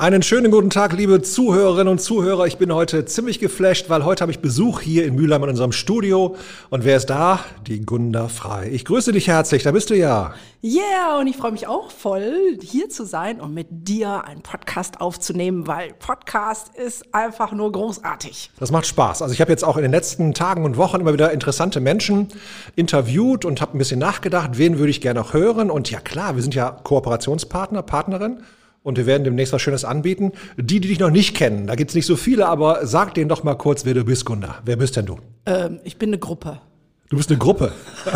Einen schönen guten Tag, liebe Zuhörerinnen und Zuhörer. Ich bin heute ziemlich geflasht, weil heute habe ich Besuch hier in Mülheim in unserem Studio. Und wer ist da? Die Gunda Frei. Ich grüße dich herzlich, da bist du ja. Yeah, und ich freue mich auch voll, hier zu sein und mit dir einen Podcast aufzunehmen, weil Podcast ist einfach nur großartig. Das macht Spaß. Also ich habe jetzt auch in den letzten Tagen und Wochen immer wieder interessante Menschen interviewt und habe ein bisschen nachgedacht, wen würde ich gerne noch hören. Und ja klar, wir sind ja Kooperationspartner, Partnerin. Und wir werden demnächst was Schönes anbieten. Die, die dich noch nicht kennen, da gibt es nicht so viele, aber sag denen doch mal kurz, wer du bist, Gunda. Wer bist denn du? Ähm, ich bin eine Gruppe. Du bist eine Gruppe.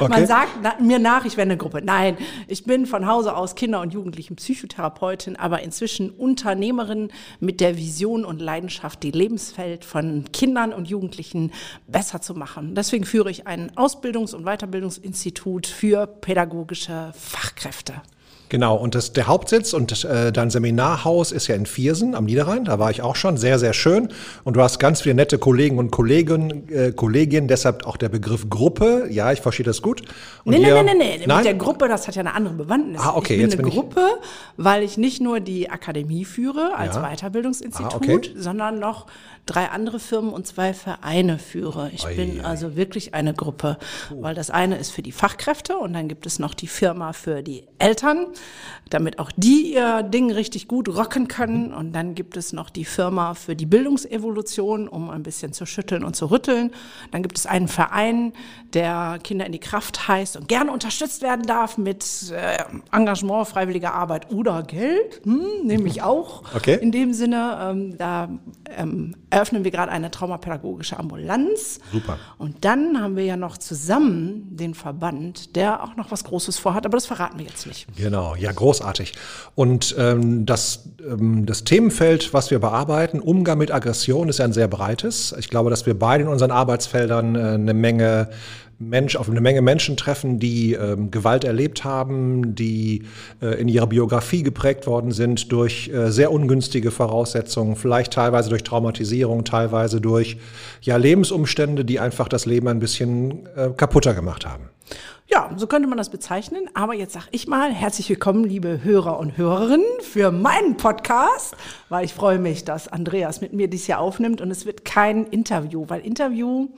okay. Man sagt mir nach, ich wäre eine Gruppe. Nein, ich bin von Hause aus Kinder- und Jugendlichen Psychotherapeutin, aber inzwischen Unternehmerin mit der Vision und Leidenschaft, die Lebenswelt von Kindern und Jugendlichen besser zu machen. Deswegen führe ich ein Ausbildungs- und Weiterbildungsinstitut für pädagogische Fachkräfte. Genau, und das, der Hauptsitz und äh, dein Seminarhaus ist ja in Viersen am Niederrhein. Da war ich auch schon, sehr, sehr schön. Und du hast ganz viele nette Kollegen und Kollegen, äh, Kolleginnen, deshalb auch der Begriff Gruppe. Ja, ich verstehe das gut. Und nee, nee, nee, nee, nee. Nein? Mit der Gruppe, das hat ja eine andere Bewandtnis. Ah, okay, ich bin jetzt eine bin Gruppe, weil ich nicht nur die Akademie führe als Ja. Weiterbildungsinstitut, Ah, okay. sondern noch drei andere Firmen und zwei Vereine führe. Ich Ei, bin also wirklich eine Gruppe, weil das eine ist für die Fachkräfte und dann gibt es noch die Firma für die Eltern, damit auch die ihr Ding richtig gut rocken können und dann gibt es noch die Firma für die Bildungsevolution, um ein bisschen zu schütteln und zu rütteln. Dann gibt es einen Verein, der Kinder in die Kraft heißt und gerne unterstützt werden darf mit äh, Engagement, freiwilliger Arbeit oder Geld, hm, nehme ich auch. Okay. In dem Sinne, ähm, da ähm, eröffnen wir gerade eine traumapädagogische Ambulanz. Super. Und dann haben wir ja noch zusammen den Verband, der auch noch was Großes vorhat, aber das verraten wir jetzt nicht. Genau, ja, großartig. Und ähm, das, ähm, das Themenfeld, was wir bearbeiten, Umgang mit Aggression, ist ja ein sehr breites. Ich glaube, dass wir beide in unseren Arbeitsfeldern äh, eine Menge Mensch, auf eine Menge Menschen treffen, die ähm, Gewalt erlebt haben, die äh, in ihrer Biografie geprägt worden sind durch äh, sehr ungünstige Voraussetzungen, vielleicht teilweise durch Traumatisierung, teilweise durch ja, Lebensumstände, die einfach das Leben ein bisschen äh, kaputter gemacht haben. Ja, so könnte man das bezeichnen. Aber jetzt sag ich mal, herzlich willkommen, liebe Hörer und Hörerinnen, für meinen Podcast, weil ich freue mich, dass Andreas mit mir dies Jahr aufnimmt und es wird kein Interview, weil Interview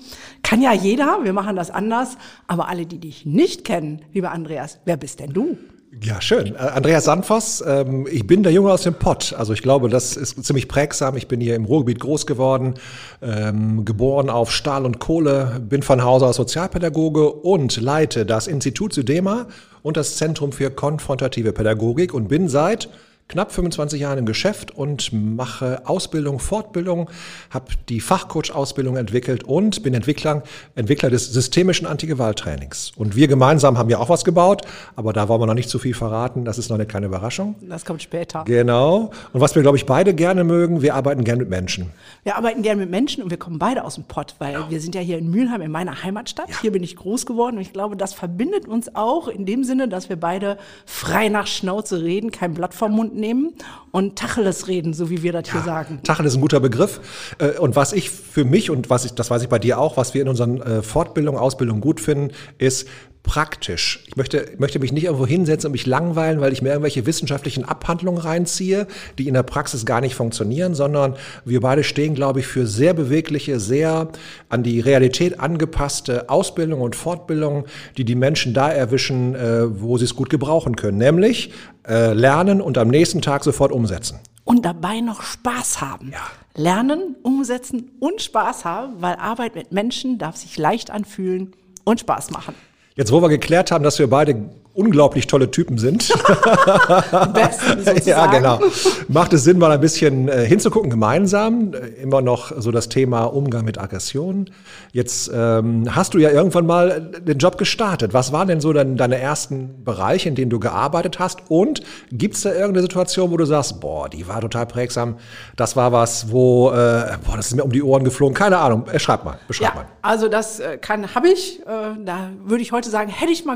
kann ja jeder, wir machen das anders, aber alle, die dich nicht kennen, lieber Andreas, wer bist denn du? Ja, schön. Äh, Andreas Sandvoss, ähm, ich bin der Junge aus dem Pott. Also ich glaube, das ist ziemlich prägsam. Ich bin hier im Ruhrgebiet groß geworden, ähm, geboren auf Stahl und Kohle, bin von Hause aus Sozialpädagoge und leite das Institut Sydema und das Zentrum für konfrontative Pädagogik und bin seit knapp 25 Jahren im Geschäft und mache Ausbildung, Fortbildung, habe die Fachcoach-Ausbildung entwickelt und bin Entwickler, Entwickler des systemischen Antigewalttrainings. Und wir gemeinsam haben ja auch was gebaut, aber da wollen wir noch nicht zu viel verraten. Das ist noch eine kleine Überraschung. Das kommt später. Genau. Und was wir, glaube ich, beide gerne mögen, wir arbeiten gerne mit Menschen. Wir arbeiten gerne mit Menschen und wir kommen beide aus dem Pott, weil wir sind ja hier in Mülheim, in meiner Heimatstadt. Hier bin ich groß geworden und ich glaube, das verbindet uns auch in dem Sinne, dass wir beide frei nach Schnauze reden, kein Blatt vom Mund nehmen und Tacheles reden, so wie wir das hier sagen. Tachel ist ein guter Begriff. Äh, Und was ich für mich und was ich, das weiß ich bei dir auch, was wir in unseren äh, Fortbildungen, Ausbildungen gut finden, ist praktisch. Ich möchte, möchte mich nicht irgendwo hinsetzen und mich langweilen, weil ich mir irgendwelche wissenschaftlichen Abhandlungen reinziehe, die in der Praxis gar nicht funktionieren, sondern wir beide stehen, glaube ich, für sehr bewegliche, sehr an die Realität angepasste Ausbildung und Fortbildung, die die Menschen da erwischen, äh, wo sie es gut gebrauchen können, nämlich äh, lernen und am nächsten Tag sofort umsetzen. Und dabei noch Spaß haben. Ja. Lernen, umsetzen und Spaß haben, weil Arbeit mit Menschen darf sich leicht anfühlen und Spaß machen. Jetzt, wo wir geklärt haben, dass wir beide unglaublich tolle Typen sind. Besten, sozusagen. ja, genau. Macht es Sinn, mal ein bisschen äh, hinzugucken, gemeinsam. Äh, immer noch so das Thema Umgang mit Aggression. Jetzt ähm, hast du ja irgendwann mal den Job gestartet. Was waren denn so dein, deine ersten Bereiche, in denen du gearbeitet hast? Und gibt es da irgendeine Situation, wo du sagst, boah, die war total prägsam. Das war was, wo, äh, boah, das ist mir um die Ohren geflogen. Keine Ahnung. Äh, schreib mal, beschreib Ja, mal. also das äh, kann, habe ich. Äh, da würde ich heute sagen, hätte ich mal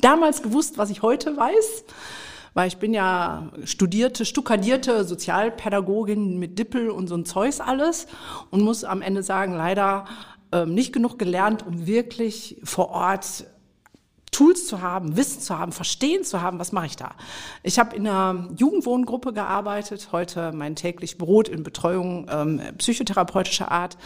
damals gewusst, was ich heute weiß. Weil ich bin ja studierte, stuckadierte Sozialpädagogin mit Dippel und so ein Zeus alles und muss am Ende sagen, leider ähm, nicht genug gelernt, um wirklich vor Ort Tools zu haben, Wissen zu haben, Verstehen zu haben, was mache ich da? Ich habe in einer Jugendwohngruppe gearbeitet, heute mein täglich Brot in Betreuung ähm, psychotherapeutischer Art.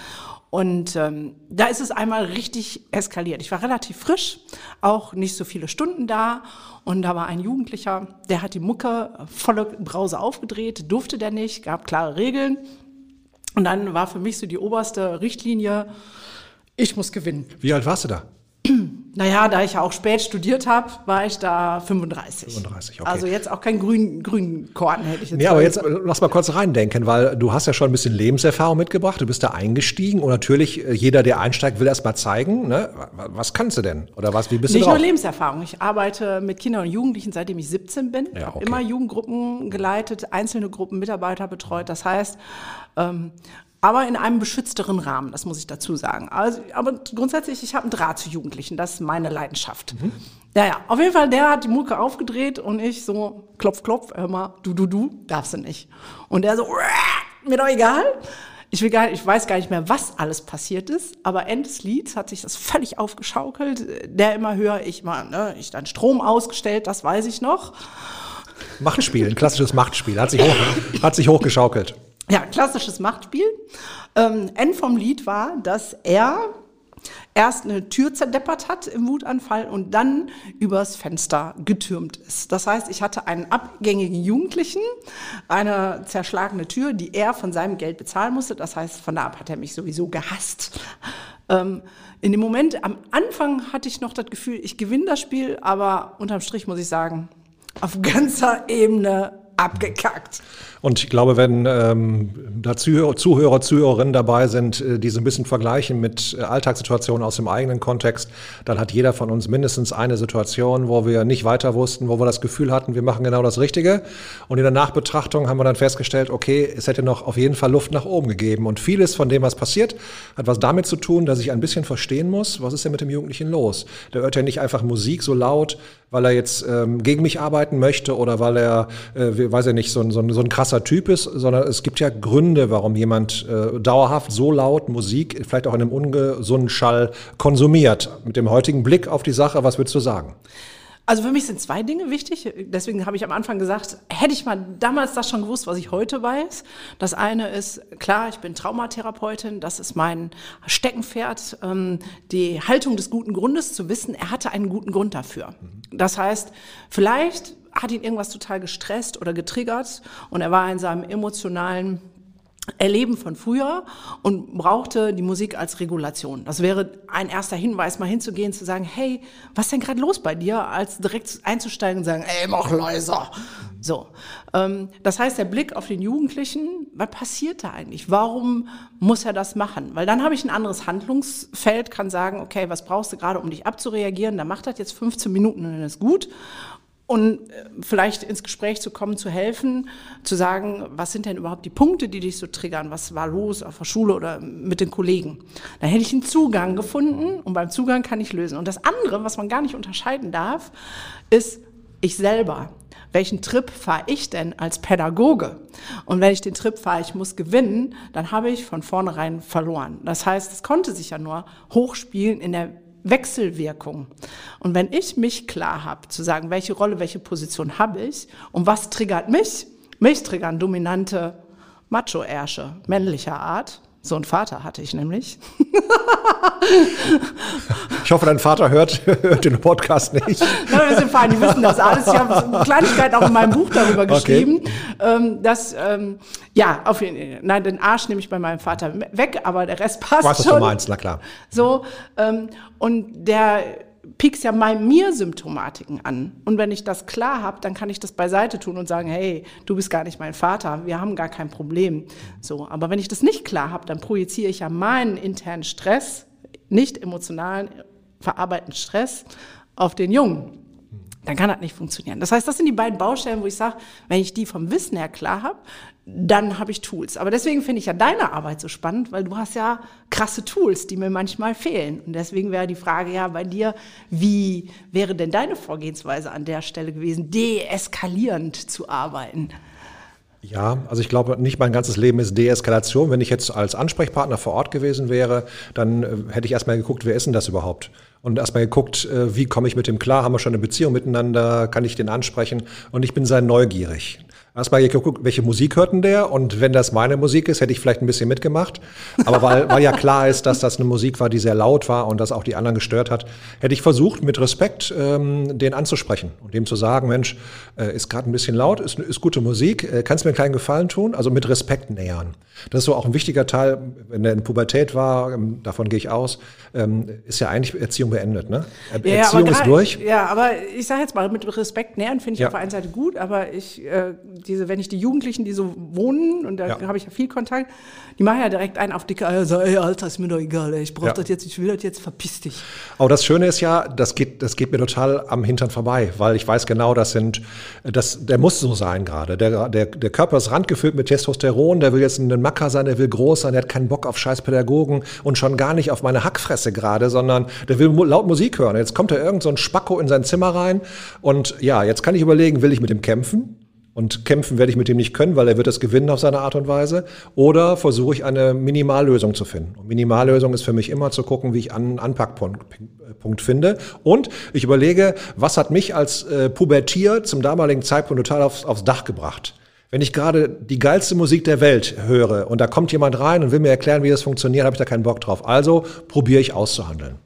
Und ähm, da ist es einmal richtig eskaliert. Ich war relativ frisch, auch nicht so viele Stunden da. Und da war ein Jugendlicher, der hat die Mucke volle Brause aufgedreht, durfte der nicht, gab klare Regeln. Und dann war für mich so die oberste Richtlinie, ich muss gewinnen. Wie alt warst du da? Naja, da ich ja auch spät studiert habe, war ich da 35. 35, okay. Also jetzt auch kein grün, grün Korn hätte ich jetzt. Nee, aber jetzt lass mal kurz reindenken, weil du hast ja schon ein bisschen Lebenserfahrung mitgebracht, du bist da eingestiegen und natürlich äh, jeder, der einsteigt, will erst mal zeigen, ne? wa- was kannst du denn? Oder was, wie bist Nicht du nur? Lebenserfahrung. Ich arbeite mit Kindern und Jugendlichen, seitdem ich 17 bin. Ja, okay. immer Jugendgruppen geleitet, einzelne Gruppen Mitarbeiter betreut. Das heißt, ähm, aber in einem beschützteren Rahmen, das muss ich dazu sagen. Also, aber grundsätzlich, ich habe einen Draht zu Jugendlichen, das ist meine Leidenschaft. Mhm. Ja, ja, auf jeden Fall, der hat die Mucke aufgedreht und ich so, klopf, klopf, hör mal, du, du, du, darfst du nicht. Und der so, mir doch egal. Ich, will gar nicht, ich weiß gar nicht mehr, was alles passiert ist, aber Ende des Lieds hat sich das völlig aufgeschaukelt. Der immer höher, ich mal, ne, ich dann Strom ausgestellt, das weiß ich noch. Machtspiel, ein klassisches Machtspiel, hat sich, hoch, hat sich hochgeschaukelt. Ja, klassisches Machtspiel. Ähm, End vom Lied war, dass er erst eine Tür zerdeppert hat im Wutanfall und dann übers Fenster getürmt ist. Das heißt, ich hatte einen abgängigen Jugendlichen, eine zerschlagene Tür, die er von seinem Geld bezahlen musste. Das heißt, von da ab hat er mich sowieso gehasst. Ähm, in dem Moment, am Anfang hatte ich noch das Gefühl, ich gewinne das Spiel, aber unterm Strich muss ich sagen, auf ganzer Ebene abgekackt. Und ich glaube, wenn ähm, da Zuhörer, Zuhörer, Zuhörerinnen dabei sind, äh, die so ein bisschen vergleichen mit äh, Alltagssituationen aus dem eigenen Kontext, dann hat jeder von uns mindestens eine Situation, wo wir nicht weiter wussten, wo wir das Gefühl hatten, wir machen genau das Richtige. Und in der Nachbetrachtung haben wir dann festgestellt, okay, es hätte noch auf jeden Fall Luft nach oben gegeben. Und vieles von dem, was passiert, hat was damit zu tun, dass ich ein bisschen verstehen muss, was ist denn mit dem Jugendlichen los? Der hört ja nicht einfach Musik so laut, weil er jetzt ähm, gegen mich arbeiten möchte oder weil er, äh, weiß ich nicht, so ein, so, so ein krasser Typ ist, sondern es gibt ja Gründe, warum jemand äh, dauerhaft so laut Musik, vielleicht auch in einem ungesunden Schall konsumiert. Mit dem heutigen Blick auf die Sache, was würdest du sagen? Also für mich sind zwei Dinge wichtig. Deswegen habe ich am Anfang gesagt, hätte ich mal damals das schon gewusst, was ich heute weiß. Das eine ist, klar, ich bin Traumatherapeutin, das ist mein Steckenpferd, ähm, die Haltung des guten Grundes zu wissen, er hatte einen guten Grund dafür. Das heißt, vielleicht hat ihn irgendwas total gestresst oder getriggert und er war in seinem emotionalen Erleben von früher und brauchte die Musik als Regulation. Das wäre ein erster Hinweis, mal hinzugehen, zu sagen, hey, was ist denn gerade los bei dir, als direkt einzusteigen und sagen, ey, mach leiser. So. Ähm, das heißt, der Blick auf den Jugendlichen, was passiert da eigentlich? Warum muss er das machen? Weil dann habe ich ein anderes Handlungsfeld, kann sagen, okay, was brauchst du gerade, um dich abzureagieren? Dann macht das jetzt 15 Minuten und dann ist gut und äh, vielleicht ins Gespräch zu kommen, zu helfen, zu sagen, was sind denn überhaupt die Punkte, die dich so triggern, was war los auf der Schule oder mit den Kollegen. Dann hätte ich einen Zugang gefunden und beim Zugang kann ich lösen. Und das andere, was man gar nicht unterscheiden darf, ist ich selber. Welchen Trip fahre ich denn als Pädagoge? Und wenn ich den Trip fahre, ich muss gewinnen, dann habe ich von vornherein verloren. Das heißt, es konnte sich ja nur hochspielen in der Wechselwirkung. Und wenn ich mich klar habe, zu sagen, welche Rolle, welche Position habe ich und was triggert mich, mich triggern dominante Macho-Ärsche männlicher Art. So einen Vater hatte ich nämlich. Ich hoffe, dein Vater hört, hört den Podcast nicht. Nein, das sind fein, die wissen das alles. Ich habe Kleinigkeit auch in meinem Buch darüber geschrieben, ähm, dass, ähm, ja, auf jeden Fall, nein, den Arsch nehme ich bei meinem Vater weg, aber der Rest passt Ich weiß, was schon. du meinst, na klar. So, ähm, und der piekst ja mal mir Symptomatiken an. Und wenn ich das klar habe, dann kann ich das beiseite tun und sagen, hey, du bist gar nicht mein Vater, wir haben gar kein Problem. So, aber wenn ich das nicht klar habe, dann projiziere ich ja meinen internen Stress, nicht emotionalen, verarbeiteten Stress auf den Jungen. Dann kann das nicht funktionieren. Das heißt, das sind die beiden Baustellen, wo ich sage, wenn ich die vom Wissen her klar habe, dann habe ich Tools. Aber deswegen finde ich ja deine Arbeit so spannend, weil du hast ja krasse Tools, die mir manchmal fehlen. Und deswegen wäre die Frage ja bei dir, wie wäre denn deine Vorgehensweise an der Stelle gewesen, deeskalierend zu arbeiten? Ja, also ich glaube, nicht mein ganzes Leben ist Deeskalation. Wenn ich jetzt als Ansprechpartner vor Ort gewesen wäre, dann äh, hätte ich erstmal geguckt, wer ist denn das überhaupt? Und erstmal geguckt, äh, wie komme ich mit dem klar? Haben wir schon eine Beziehung miteinander? Kann ich den ansprechen? Und ich bin sehr neugierig. Erstmal geguckt, welche Musik hört denn der? Und wenn das meine Musik ist, hätte ich vielleicht ein bisschen mitgemacht. Aber weil, weil ja klar ist, dass das eine Musik war, die sehr laut war und das auch die anderen gestört hat, hätte ich versucht, mit Respekt ähm, den anzusprechen und dem zu sagen, Mensch, äh, ist gerade ein bisschen laut, ist, ist gute Musik, äh, kannst mir einen kleinen Gefallen tun? Also mit Respekt nähern. Das ist so auch ein wichtiger Teil, wenn er in Pubertät war, ähm, davon gehe ich aus, ähm, ist ja eigentlich Erziehung beendet. Ne? Ja, Erziehung ist durch. Ja, aber ich sage jetzt mal, mit Respekt nähern finde ich ja. auf der einen Seite gut, aber ich äh, diese, wenn ich die Jugendlichen, die so wohnen, und da ja. habe ich ja viel Kontakt, die machen ja direkt einen auf dicke Eier, sagen, ey, Alter, ist mir doch egal, ey, ich brauche ja. das jetzt, ich will das jetzt, verpiss dich. Aber das Schöne ist ja, das geht, das geht mir total am Hintern vorbei, weil ich weiß genau, das sind, das, der muss so sein gerade. Der, der, der Körper ist randgefüllt mit Testosteron, der will jetzt ein Macker sein, der will groß sein, der hat keinen Bock auf scheiß Pädagogen und schon gar nicht auf meine Hackfresse gerade, sondern der will laut Musik hören. Jetzt kommt da irgend so ein Spacko in sein Zimmer rein und ja, jetzt kann ich überlegen, will ich mit dem kämpfen? Und kämpfen werde ich mit dem nicht können, weil er wird das gewinnen auf seine Art und Weise. Oder versuche ich eine Minimallösung zu finden. Und Minimallösung ist für mich immer zu gucken, wie ich einen Anpackpunkt Punkt finde. Und ich überlege, was hat mich als äh, Pubertier zum damaligen Zeitpunkt total aufs, aufs Dach gebracht. Wenn ich gerade die geilste Musik der Welt höre und da kommt jemand rein und will mir erklären, wie das funktioniert, habe ich da keinen Bock drauf. Also probiere ich auszuhandeln.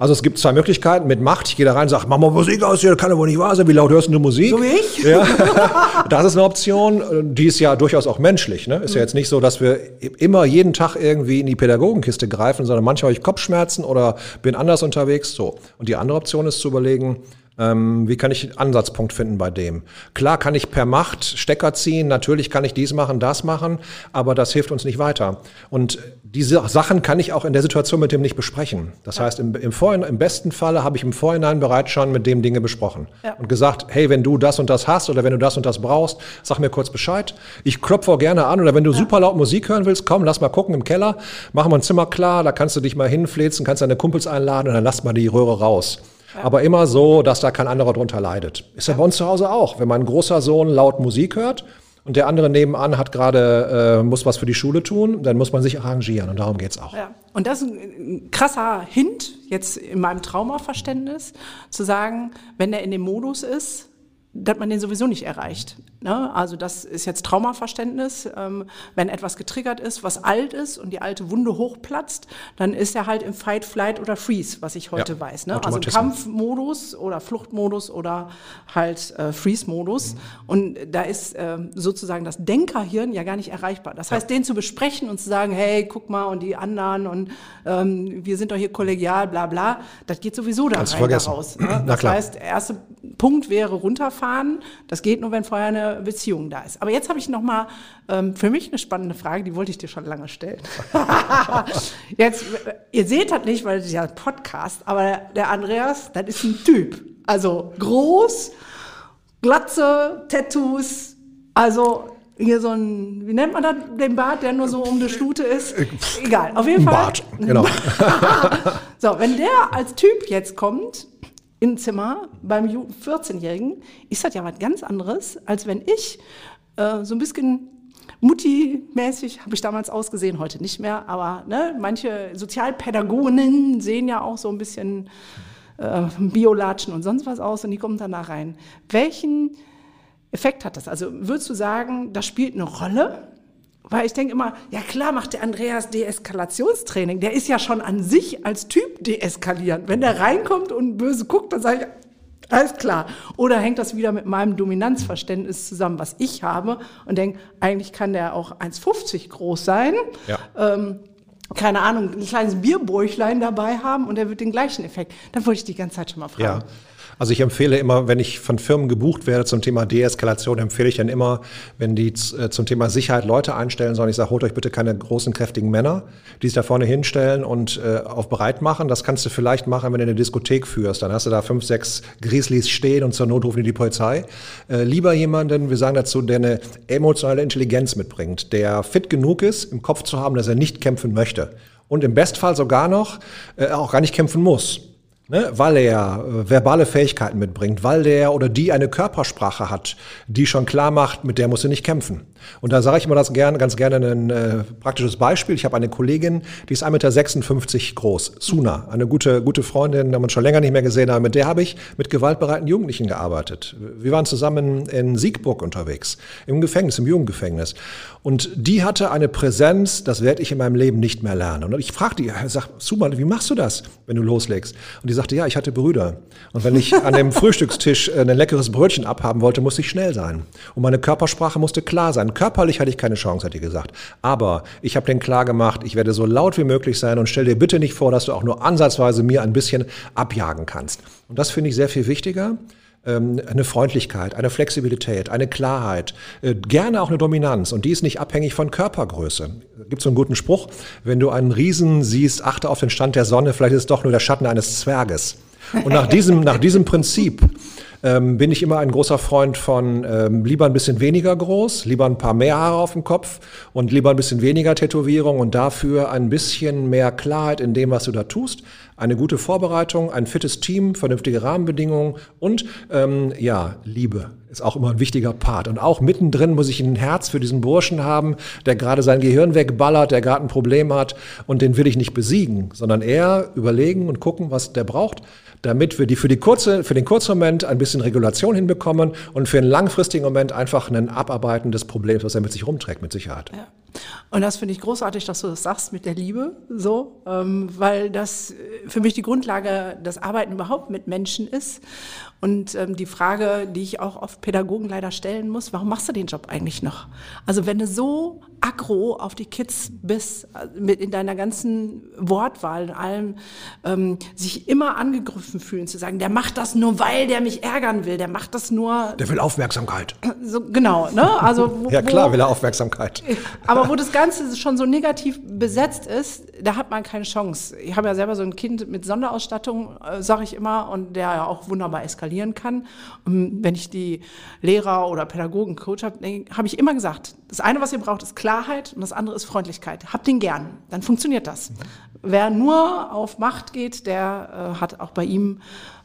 Also es gibt zwei Möglichkeiten mit Macht. Ich gehe da rein und sage, mach mal Musik aus hier, kann ja wohl nicht wahr sein. Wie laut hörst du Musik? So wie ich? Ja. Das ist eine Option, die ist ja durchaus auch menschlich. Ne? Ist mhm. ja jetzt nicht so, dass wir immer jeden Tag irgendwie in die Pädagogenkiste greifen, sondern manchmal habe ich Kopfschmerzen oder bin anders unterwegs. So. Und die andere Option ist zu überlegen, ähm, wie kann ich einen Ansatzpunkt finden bei dem? Klar kann ich per Macht Stecker ziehen, natürlich kann ich dies machen, das machen, aber das hilft uns nicht weiter. Und diese Sachen kann ich auch in der Situation mit dem nicht besprechen. Das ja. heißt, im, im, Vorhinein, im besten Falle habe ich im Vorhinein bereits schon mit dem Dinge besprochen ja. und gesagt, hey, wenn du das und das hast oder wenn du das und das brauchst, sag mir kurz Bescheid. Ich klopfe auch gerne an oder wenn du ja. super laut Musik hören willst, komm, lass mal gucken im Keller, machen wir ein Zimmer klar, da kannst du dich mal hinfläzen, kannst deine Kumpels einladen und dann lass mal die Röhre raus. Aber immer so, dass da kein anderer drunter leidet. Ist ja bei uns zu Hause auch. Wenn mein großer Sohn laut Musik hört und der andere nebenan hat gerade, äh, muss was für die Schule tun, dann muss man sich arrangieren und darum geht's auch. Ja. Und das ist ein krasser Hint jetzt in meinem Traumaverständnis, zu sagen, wenn er in dem Modus ist, dass man den sowieso nicht erreicht. Ne? Also das ist jetzt Traumaverständnis. Ähm, wenn etwas getriggert ist, was alt ist und die alte Wunde hochplatzt, dann ist er halt im Fight, Flight oder Freeze, was ich heute ja, weiß. Ne? Also Kampfmodus oder Fluchtmodus oder halt äh, Freeze-Modus. Mhm. Und da ist äh, sozusagen das Denkerhirn ja gar nicht erreichbar. Das heißt, ja. den zu besprechen und zu sagen, hey, guck mal und die anderen und ähm, wir sind doch hier kollegial, bla bla, das geht sowieso da rein, da raus. Ne? Das heißt, der erste Punkt wäre runterfahren fahren. Das geht nur, wenn vorher eine Beziehung da ist. Aber jetzt habe ich noch mal ähm, für mich eine spannende Frage, die wollte ich dir schon lange stellen. jetzt, ihr seht das nicht, weil es ja ein Podcast, aber der Andreas, das ist ein Typ. Also groß, Glatze, Tattoos, also hier so ein, wie nennt man das, den Bart, der nur so um die Stute ist? Egal, auf jeden Fall. Bart, genau. so, wenn der als Typ jetzt kommt, im Zimmer beim 14-Jährigen, ist das ja was ganz anderes, als wenn ich äh, so ein bisschen Mutti-mäßig habe ich damals ausgesehen, heute nicht mehr, aber ne, manche Sozialpädagoginnen sehen ja auch so ein bisschen äh, Biolatschen und sonst was aus und die kommen danach rein. Welchen Effekt hat das? Also würdest du sagen, das spielt eine Rolle? Weil ich denke immer, ja klar macht der Andreas Deeskalationstraining. Der ist ja schon an sich als Typ deeskalierend. Wenn der reinkommt und böse guckt, dann sage ich, alles klar. Oder hängt das wieder mit meinem Dominanzverständnis zusammen, was ich habe und denke, eigentlich kann der auch 1,50 groß sein. Ja. Ähm, keine Ahnung, ein kleines Bierbäuchlein dabei haben und er wird den gleichen Effekt. Dann wollte ich die ganze Zeit schon mal fragen. Ja. Also ich empfehle immer, wenn ich von Firmen gebucht werde zum Thema Deeskalation, empfehle ich dann immer, wenn die äh, zum Thema Sicherheit Leute einstellen sollen, ich sage, holt euch bitte keine großen, kräftigen Männer, die sich da vorne hinstellen und äh, auf bereit machen. Das kannst du vielleicht machen, wenn du eine Diskothek führst. Dann hast du da fünf, sechs Grizzlies stehen und zur Not rufen die die Polizei. Äh, lieber jemanden, wir sagen dazu, der eine emotionale Intelligenz mitbringt, der fit genug ist, im Kopf zu haben, dass er nicht kämpfen möchte. Und im Bestfall sogar noch äh, auch gar nicht kämpfen muss. Ne, weil er äh, verbale Fähigkeiten mitbringt, weil der oder die eine Körpersprache hat, die schon klar macht, mit der muss er nicht kämpfen. Und da sage ich immer das gern, ganz gerne ein äh, praktisches Beispiel. Ich habe eine Kollegin, die ist 1,56 Meter groß, Suna, eine gute, gute Freundin, die man schon länger nicht mehr gesehen hat. Mit der habe ich mit gewaltbereiten Jugendlichen gearbeitet. Wir waren zusammen in Siegburg unterwegs, im Gefängnis, im Jugendgefängnis. Und die hatte eine Präsenz, das werde ich in meinem Leben nicht mehr lernen. Und ich fragte die, sag, Suma, wie machst du das, wenn du loslegst? Und die sagte, ja, ich hatte Brüder. Und wenn ich an dem Frühstückstisch äh, ein leckeres Brötchen abhaben wollte, musste ich schnell sein. Und meine Körpersprache musste klar sein. Körperlich hatte ich keine Chance, hat die gesagt. Aber ich habe denen klar gemacht, ich werde so laut wie möglich sein und stell dir bitte nicht vor, dass du auch nur ansatzweise mir ein bisschen abjagen kannst. Und das finde ich sehr viel wichtiger ähm, eine Freundlichkeit, eine Flexibilität, eine Klarheit, äh, gerne auch eine Dominanz. Und die ist nicht abhängig von Körpergröße. Gibt so einen guten Spruch, wenn du einen Riesen siehst, achte auf den Stand der Sonne, vielleicht ist es doch nur der Schatten eines Zwerges. Und nach diesem, nach diesem Prinzip ähm, bin ich immer ein großer Freund von ähm, lieber ein bisschen weniger groß, lieber ein paar mehr Haare auf dem Kopf und lieber ein bisschen weniger Tätowierung und dafür ein bisschen mehr Klarheit in dem, was du da tust. Eine gute Vorbereitung, ein fittes Team, vernünftige Rahmenbedingungen und ähm, ja, Liebe ist auch immer ein wichtiger Part. Und auch mittendrin muss ich ein Herz für diesen Burschen haben, der gerade sein Gehirn wegballert, der gerade ein Problem hat und den will ich nicht besiegen, sondern eher überlegen und gucken, was der braucht damit wir die für, die kurze, für den kurzen Moment ein bisschen Regulation hinbekommen und für einen langfristigen Moment einfach ein Abarbeiten des Problems, was er mit sich rumträgt, mit Sicherheit. Ja. Und das finde ich großartig, dass du das sagst mit der Liebe, so, ähm, weil das für mich die Grundlage des Arbeiten überhaupt mit Menschen ist. Und ähm, die Frage, die ich auch oft Pädagogen leider stellen muss, warum machst du den Job eigentlich noch? Also wenn du so aggro auf die Kids bist, äh, mit in deiner ganzen Wortwahl, in allem, ähm, sich immer angegriffen fühlen, zu sagen, der macht das nur, weil der mich ärgern will, der macht das nur. Der will Aufmerksamkeit. So, genau, ne? Also, wo, ja klar, will er Aufmerksamkeit. Aber wo das Ganze schon so negativ besetzt ist, da hat man keine Chance. Ich habe ja selber so ein Kind mit Sonderausstattung, äh, sage ich immer, und der ja auch wunderbar eskalieren kann. Und wenn ich die Lehrer oder Pädagogen, Coach habe, habe ich immer gesagt, das eine, was ihr braucht, ist Klarheit und das andere ist Freundlichkeit. Habt den gern, dann funktioniert das. Mhm. Wer nur auf Macht geht, der äh, hat auch bei ihm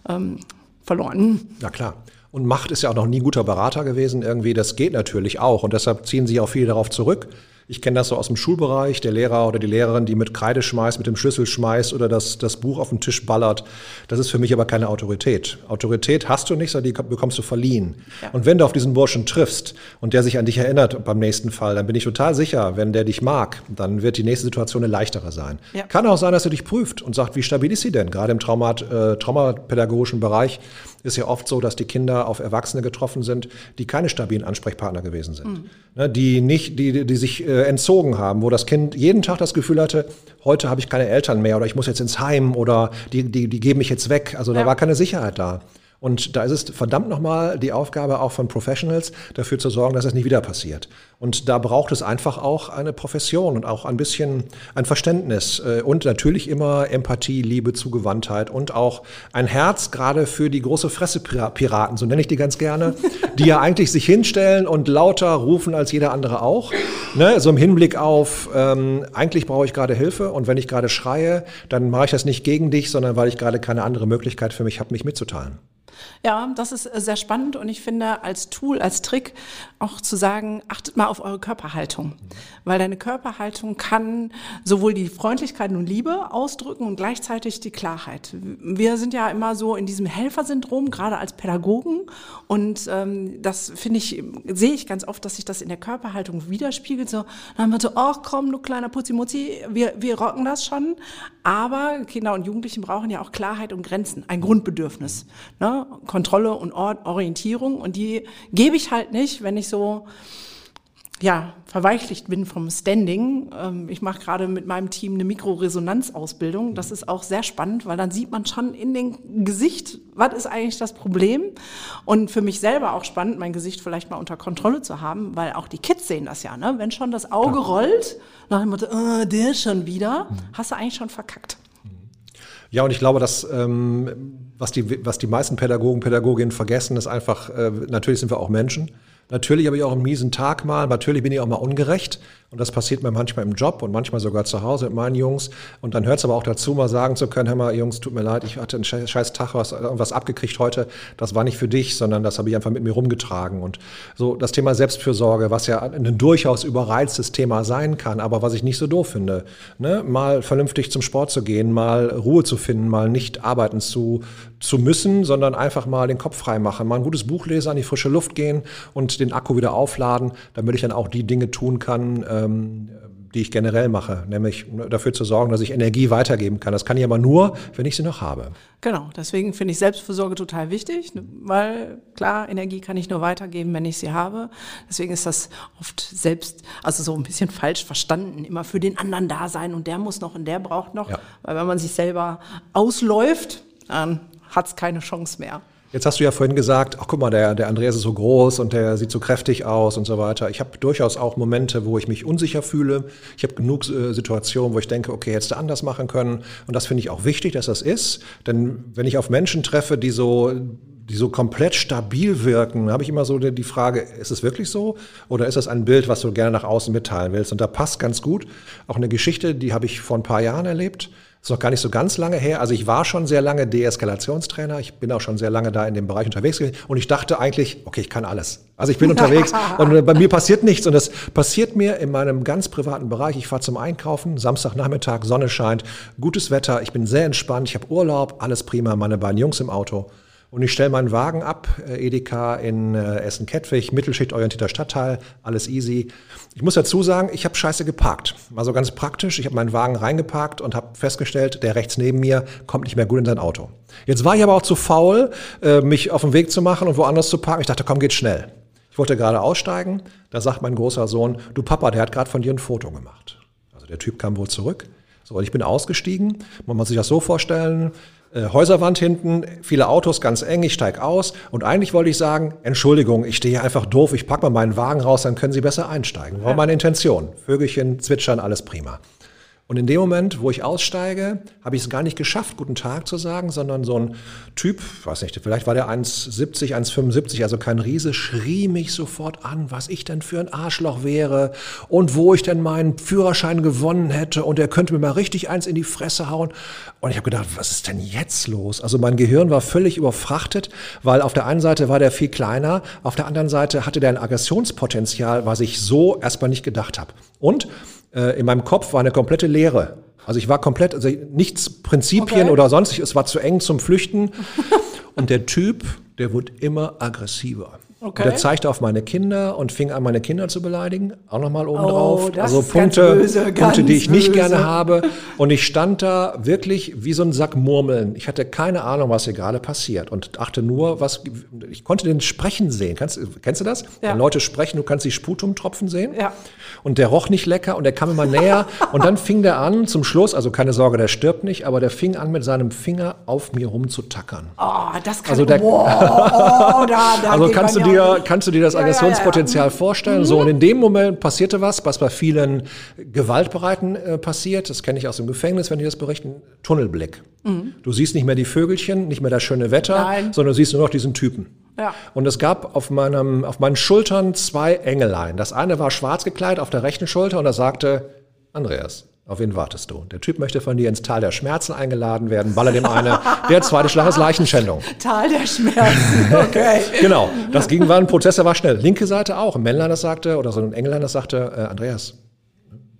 ähm, verloren. Ja klar. Und Macht ist ja auch noch nie guter Berater gewesen irgendwie. Das geht natürlich auch. Und deshalb ziehen sich auch viele darauf zurück. Ich kenne das so aus dem Schulbereich, der Lehrer oder die Lehrerin, die mit Kreide schmeißt, mit dem Schlüssel schmeißt oder das, das Buch auf den Tisch ballert. Das ist für mich aber keine Autorität. Autorität hast du nicht, sondern die bekommst du verliehen. Ja. Und wenn du auf diesen Burschen triffst und der sich an dich erinnert beim nächsten Fall, dann bin ich total sicher, wenn der dich mag, dann wird die nächste Situation eine leichtere sein. Ja. Kann auch sein, dass er dich prüft und sagt, wie stabil ist sie denn? Gerade im Traumat, äh, traumapädagogischen Bereich ist ja oft so, dass die Kinder auf Erwachsene getroffen sind, die keine stabilen Ansprechpartner gewesen sind. Mhm. Ne, die nicht, die, die sich äh, entzogen haben, wo das Kind jeden Tag das Gefühl hatte, heute habe ich keine Eltern mehr oder ich muss jetzt ins Heim oder die, die, die geben mich jetzt weg. Also da ja. war keine Sicherheit da. Und da ist es verdammt nochmal die Aufgabe auch von Professionals, dafür zu sorgen, dass es nicht wieder passiert. Und da braucht es einfach auch eine Profession und auch ein bisschen ein Verständnis äh, und natürlich immer Empathie, Liebe, Zugewandtheit und auch ein Herz gerade für die große Fresse-Piraten, so nenne ich die ganz gerne, die ja eigentlich sich hinstellen und lauter rufen als jeder andere auch. Ne? So im Hinblick auf, ähm, eigentlich brauche ich gerade Hilfe und wenn ich gerade schreie, dann mache ich das nicht gegen dich, sondern weil ich gerade keine andere Möglichkeit für mich habe, mich mitzuteilen. Ja, das ist äh, sehr spannend und ich finde als Tool, als Trick auch zu sagen, achtet mal auf eure Körperhaltung, weil deine Körperhaltung kann sowohl die Freundlichkeit und Liebe ausdrücken und gleichzeitig die Klarheit. Wir sind ja immer so in diesem Helfersyndrom, gerade als Pädagogen und ähm, das finde ich, sehe ich ganz oft, dass sich das in der Körperhaltung widerspiegelt. So, dann haben wir so, ach komm, du kleiner Putzimutzi, wir, wir rocken das schon. Aber Kinder und Jugendlichen brauchen ja auch Klarheit und Grenzen, ein Grundbedürfnis. Ne? Kontrolle und Orientierung und die gebe ich halt nicht, wenn ich so ja, verweichlicht bin vom Standing. Ähm, ich mache gerade mit meinem Team eine Mikroresonanzausbildung. Das ist auch sehr spannend, weil dann sieht man schon in dem Gesicht, was ist eigentlich das Problem? Und für mich selber auch spannend, mein Gesicht vielleicht mal unter Kontrolle zu haben, weil auch die Kids sehen das ja, ne? Wenn schon das Auge rollt, nach dem Motto, oh, der schon wieder, mhm. hast du eigentlich schon verkackt. Ja, und ich glaube, dass ähm, was die was die meisten Pädagogen Pädagoginnen vergessen, ist einfach äh, natürlich sind wir auch Menschen. Natürlich habe ich auch einen miesen Tag mal. Natürlich bin ich auch mal ungerecht. Und das passiert mir manchmal im Job und manchmal sogar zu Hause mit meinen Jungs. Und dann hört es aber auch dazu, mal sagen zu können, hör mal, Jungs, tut mir leid, ich hatte einen scheiß Tag, was, irgendwas abgekriegt heute. Das war nicht für dich, sondern das habe ich einfach mit mir rumgetragen. Und so das Thema Selbstfürsorge, was ja ein durchaus überreiztes Thema sein kann, aber was ich nicht so doof finde. Ne? Mal vernünftig zum Sport zu gehen, mal Ruhe zu finden, mal nicht arbeiten zu, zu müssen, sondern einfach mal den Kopf frei machen, mal ein gutes Buch lesen, an die frische Luft gehen und den Akku wieder aufladen, damit ich dann auch die Dinge tun kann, ähm, die ich generell mache, nämlich dafür zu sorgen, dass ich Energie weitergeben kann. Das kann ich aber nur, wenn ich sie noch habe. Genau, deswegen finde ich Selbstversorge total wichtig, weil klar, Energie kann ich nur weitergeben, wenn ich sie habe. Deswegen ist das oft selbst, also so ein bisschen falsch verstanden, immer für den anderen da sein und der muss noch und der braucht noch, ja. weil wenn man sich selber ausläuft, dann hat es keine Chance mehr. Jetzt hast du ja vorhin gesagt, ach guck mal, der, der Andreas ist so groß und der sieht so kräftig aus und so weiter. Ich habe durchaus auch Momente, wo ich mich unsicher fühle. Ich habe genug äh, Situationen, wo ich denke, okay, hättest du anders machen können. Und das finde ich auch wichtig, dass das ist. Denn wenn ich auf Menschen treffe, die so die so komplett stabil wirken, habe ich immer so die Frage, ist es wirklich so? Oder ist das ein Bild, was du gerne nach außen mitteilen willst? Und da passt ganz gut auch eine Geschichte, die habe ich vor ein paar Jahren erlebt. Ist noch gar nicht so ganz lange her. Also ich war schon sehr lange Deeskalationstrainer. Ich bin auch schon sehr lange da in dem Bereich unterwegs gewesen. Und ich dachte eigentlich, okay, ich kann alles. Also ich bin unterwegs und bei mir passiert nichts. Und das passiert mir in meinem ganz privaten Bereich. Ich fahre zum Einkaufen, Samstagnachmittag, Sonne scheint, gutes Wetter. Ich bin sehr entspannt. Ich habe Urlaub, alles prima. Meine beiden Jungs im Auto. Und ich stelle meinen Wagen ab, äh, Edeka in äh, Essen-Kettwig, mittelschichtorientierter Stadtteil, alles easy. Ich muss dazu sagen, ich habe scheiße geparkt. War so ganz praktisch. Ich habe meinen Wagen reingeparkt und habe festgestellt, der rechts neben mir kommt nicht mehr gut in sein Auto. Jetzt war ich aber auch zu faul, äh, mich auf den Weg zu machen und woanders zu parken. Ich dachte, komm, geht schnell. Ich wollte gerade aussteigen. Da sagt mein großer Sohn, du Papa, der hat gerade von dir ein Foto gemacht. Also der Typ kam wohl zurück. So, und ich bin ausgestiegen. Man muss sich das so vorstellen. Äh, Häuserwand hinten, viele Autos ganz eng, ich steig aus und eigentlich wollte ich sagen, Entschuldigung, ich stehe hier einfach doof, ich pack mal meinen Wagen raus, dann können Sie besser einsteigen. War meine Intention. Vögelchen zwitschern, alles prima. Und in dem Moment, wo ich aussteige, habe ich es gar nicht geschafft, guten Tag zu sagen, sondern so ein Typ, weiß nicht, vielleicht war der 1,70, 1,75, also kein Riese, schrie mich sofort an, was ich denn für ein Arschloch wäre und wo ich denn meinen Führerschein gewonnen hätte und er könnte mir mal richtig eins in die Fresse hauen. Und ich habe gedacht, was ist denn jetzt los? Also mein Gehirn war völlig überfrachtet, weil auf der einen Seite war der viel kleiner, auf der anderen Seite hatte der ein Aggressionspotenzial, was ich so erstmal nicht gedacht habe. Und in meinem Kopf war eine komplette Leere. Also ich war komplett, also nichts Prinzipien okay. oder sonst, es war zu eng zum Flüchten. Und der Typ, der wurde immer aggressiver. Okay. Und er zeigte auf meine Kinder und fing an, meine Kinder zu beleidigen. Auch nochmal oben oh, drauf. Also Punkte, böse, Punkte, die ich nicht böse. gerne habe. Und ich stand da wirklich wie so ein Sack Murmeln. Ich hatte keine Ahnung, was hier gerade passiert und dachte nur, was, ich konnte den Sprechen sehen. Kennst, kennst du das? Ja. Wenn Leute sprechen, du kannst die Sputumtropfen sehen. Ja. Und der roch nicht lecker und der kam immer näher. und dann fing der an, zum Schluss, also keine Sorge, der stirbt nicht, aber der fing an, mit seinem Finger auf mir rumzutackern. Oh, das kann, also der, wow, oh, da, da also kannst du dir, kannst du dir das Aggressionspotenzial ja, ja, ja. vorstellen? Mhm. So, und in dem Moment passierte was, was bei vielen Gewaltbereiten äh, passiert. Das kenne ich aus dem Gefängnis, wenn die das berichten. Tunnelblick. Mhm. Du siehst nicht mehr die Vögelchen, nicht mehr das schöne Wetter, Nein. sondern du siehst nur noch diesen Typen. Ja. Und es gab auf, meinem, auf meinen Schultern zwei Engelein. Das eine war schwarz gekleidet auf der rechten Schulter und er sagte, Andreas, auf wen wartest du? Der Typ möchte von dir ins Tal der Schmerzen eingeladen werden, baller dem eine. Der zweite Schlag ist Leichenschändung. Tal der Schmerzen, okay. genau. Das ging, war ein Prozess, der war schnell. Linke Seite auch. Ein Männlein, das sagte, oder so ein Engländer, das sagte, äh, Andreas,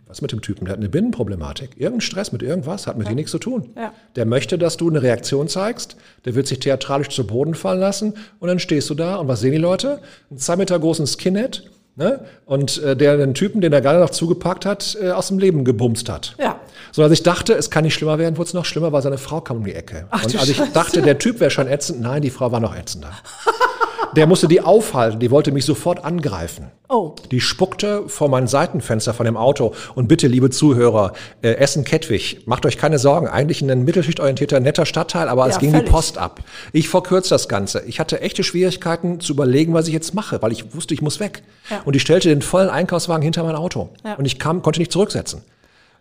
was mit dem Typen? Der hat eine Binnenproblematik. Irgendein Stress mit irgendwas hat mit ja. dir nichts zu tun. Ja. Der möchte, dass du eine Reaktion zeigst. Der wird sich theatralisch zu Boden fallen lassen. Und dann stehst du da und was sehen die Leute? Ein zwei Meter großen Skinhead. Ne? Und äh, der den Typen, den er gerade noch zugepackt hat, äh, aus dem Leben gebumst hat. Ja. So, als ich dachte, es kann nicht schlimmer werden, wurde es noch schlimmer, weil seine Frau kam um die Ecke. Ach, und als ich dachte, der Typ wäre schon ätzend, nein, die Frau war noch ätzender. Der musste die aufhalten, die wollte mich sofort angreifen. Oh. Die spuckte vor mein Seitenfenster von dem Auto. Und bitte, liebe Zuhörer, äh, Essen-Kettwig, macht euch keine Sorgen. Eigentlich ein mittelschichtorientierter, netter Stadtteil, aber es Ja, ging völlig. die Post ab. Ich verkürze das Ganze. Ich hatte echte Schwierigkeiten zu überlegen, was ich jetzt mache, weil ich wusste, ich muss weg. Ja. Und ich stellte den vollen Einkaufswagen hinter mein Auto. Ja. Und ich kam, konnte nicht zurücksetzen.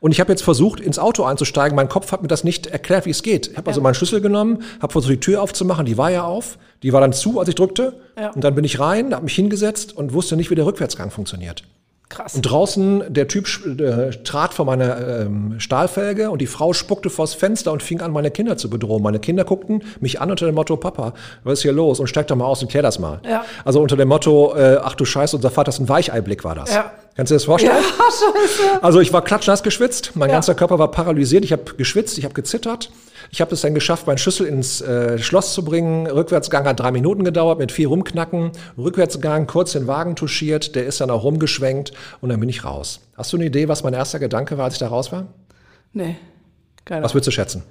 Und ich habe jetzt versucht, ins Auto einzusteigen. Mein Kopf hat mir das nicht erklärt, wie es geht. Ich habe also meinen Schlüssel genommen, habe versucht, die Tür aufzumachen. Die war ja auf. Die war dann zu, als ich drückte. Ja. Und dann bin ich rein, habe mich hingesetzt und wusste nicht, wie der Rückwärtsgang funktioniert. Krass. Und draußen, der Typ äh, trat vor meiner ähm, Stahlfelge und die Frau spuckte vors Fenster und fing an, meine Kinder zu bedrohen. Meine Kinder guckten mich an unter dem Motto, Papa, was ist hier los? Und steig doch mal aus und klär das mal. Ja. Also unter dem Motto, äh, ach du Scheiße, unser Vater ist ein Weicheiblick war das. Ja. Kannst du dir das vorstellen? ja, scheiße. Also ich war klatschnass geschwitzt, mein ganzer Körper war paralysiert, ich habe geschwitzt, ich habe gezittert. Ich habe es dann geschafft, meinen Schlüssel ins äh, Schloss zu bringen. Rückwärtsgang hat drei Minuten gedauert mit viel Rumknacken. Rückwärtsgang kurz den Wagen touchiert, der ist dann auch rumgeschwenkt und dann bin ich raus. Hast du eine Idee, was mein erster Gedanke war, als ich da raus war? Nee. Keine Was würdest du schätzen?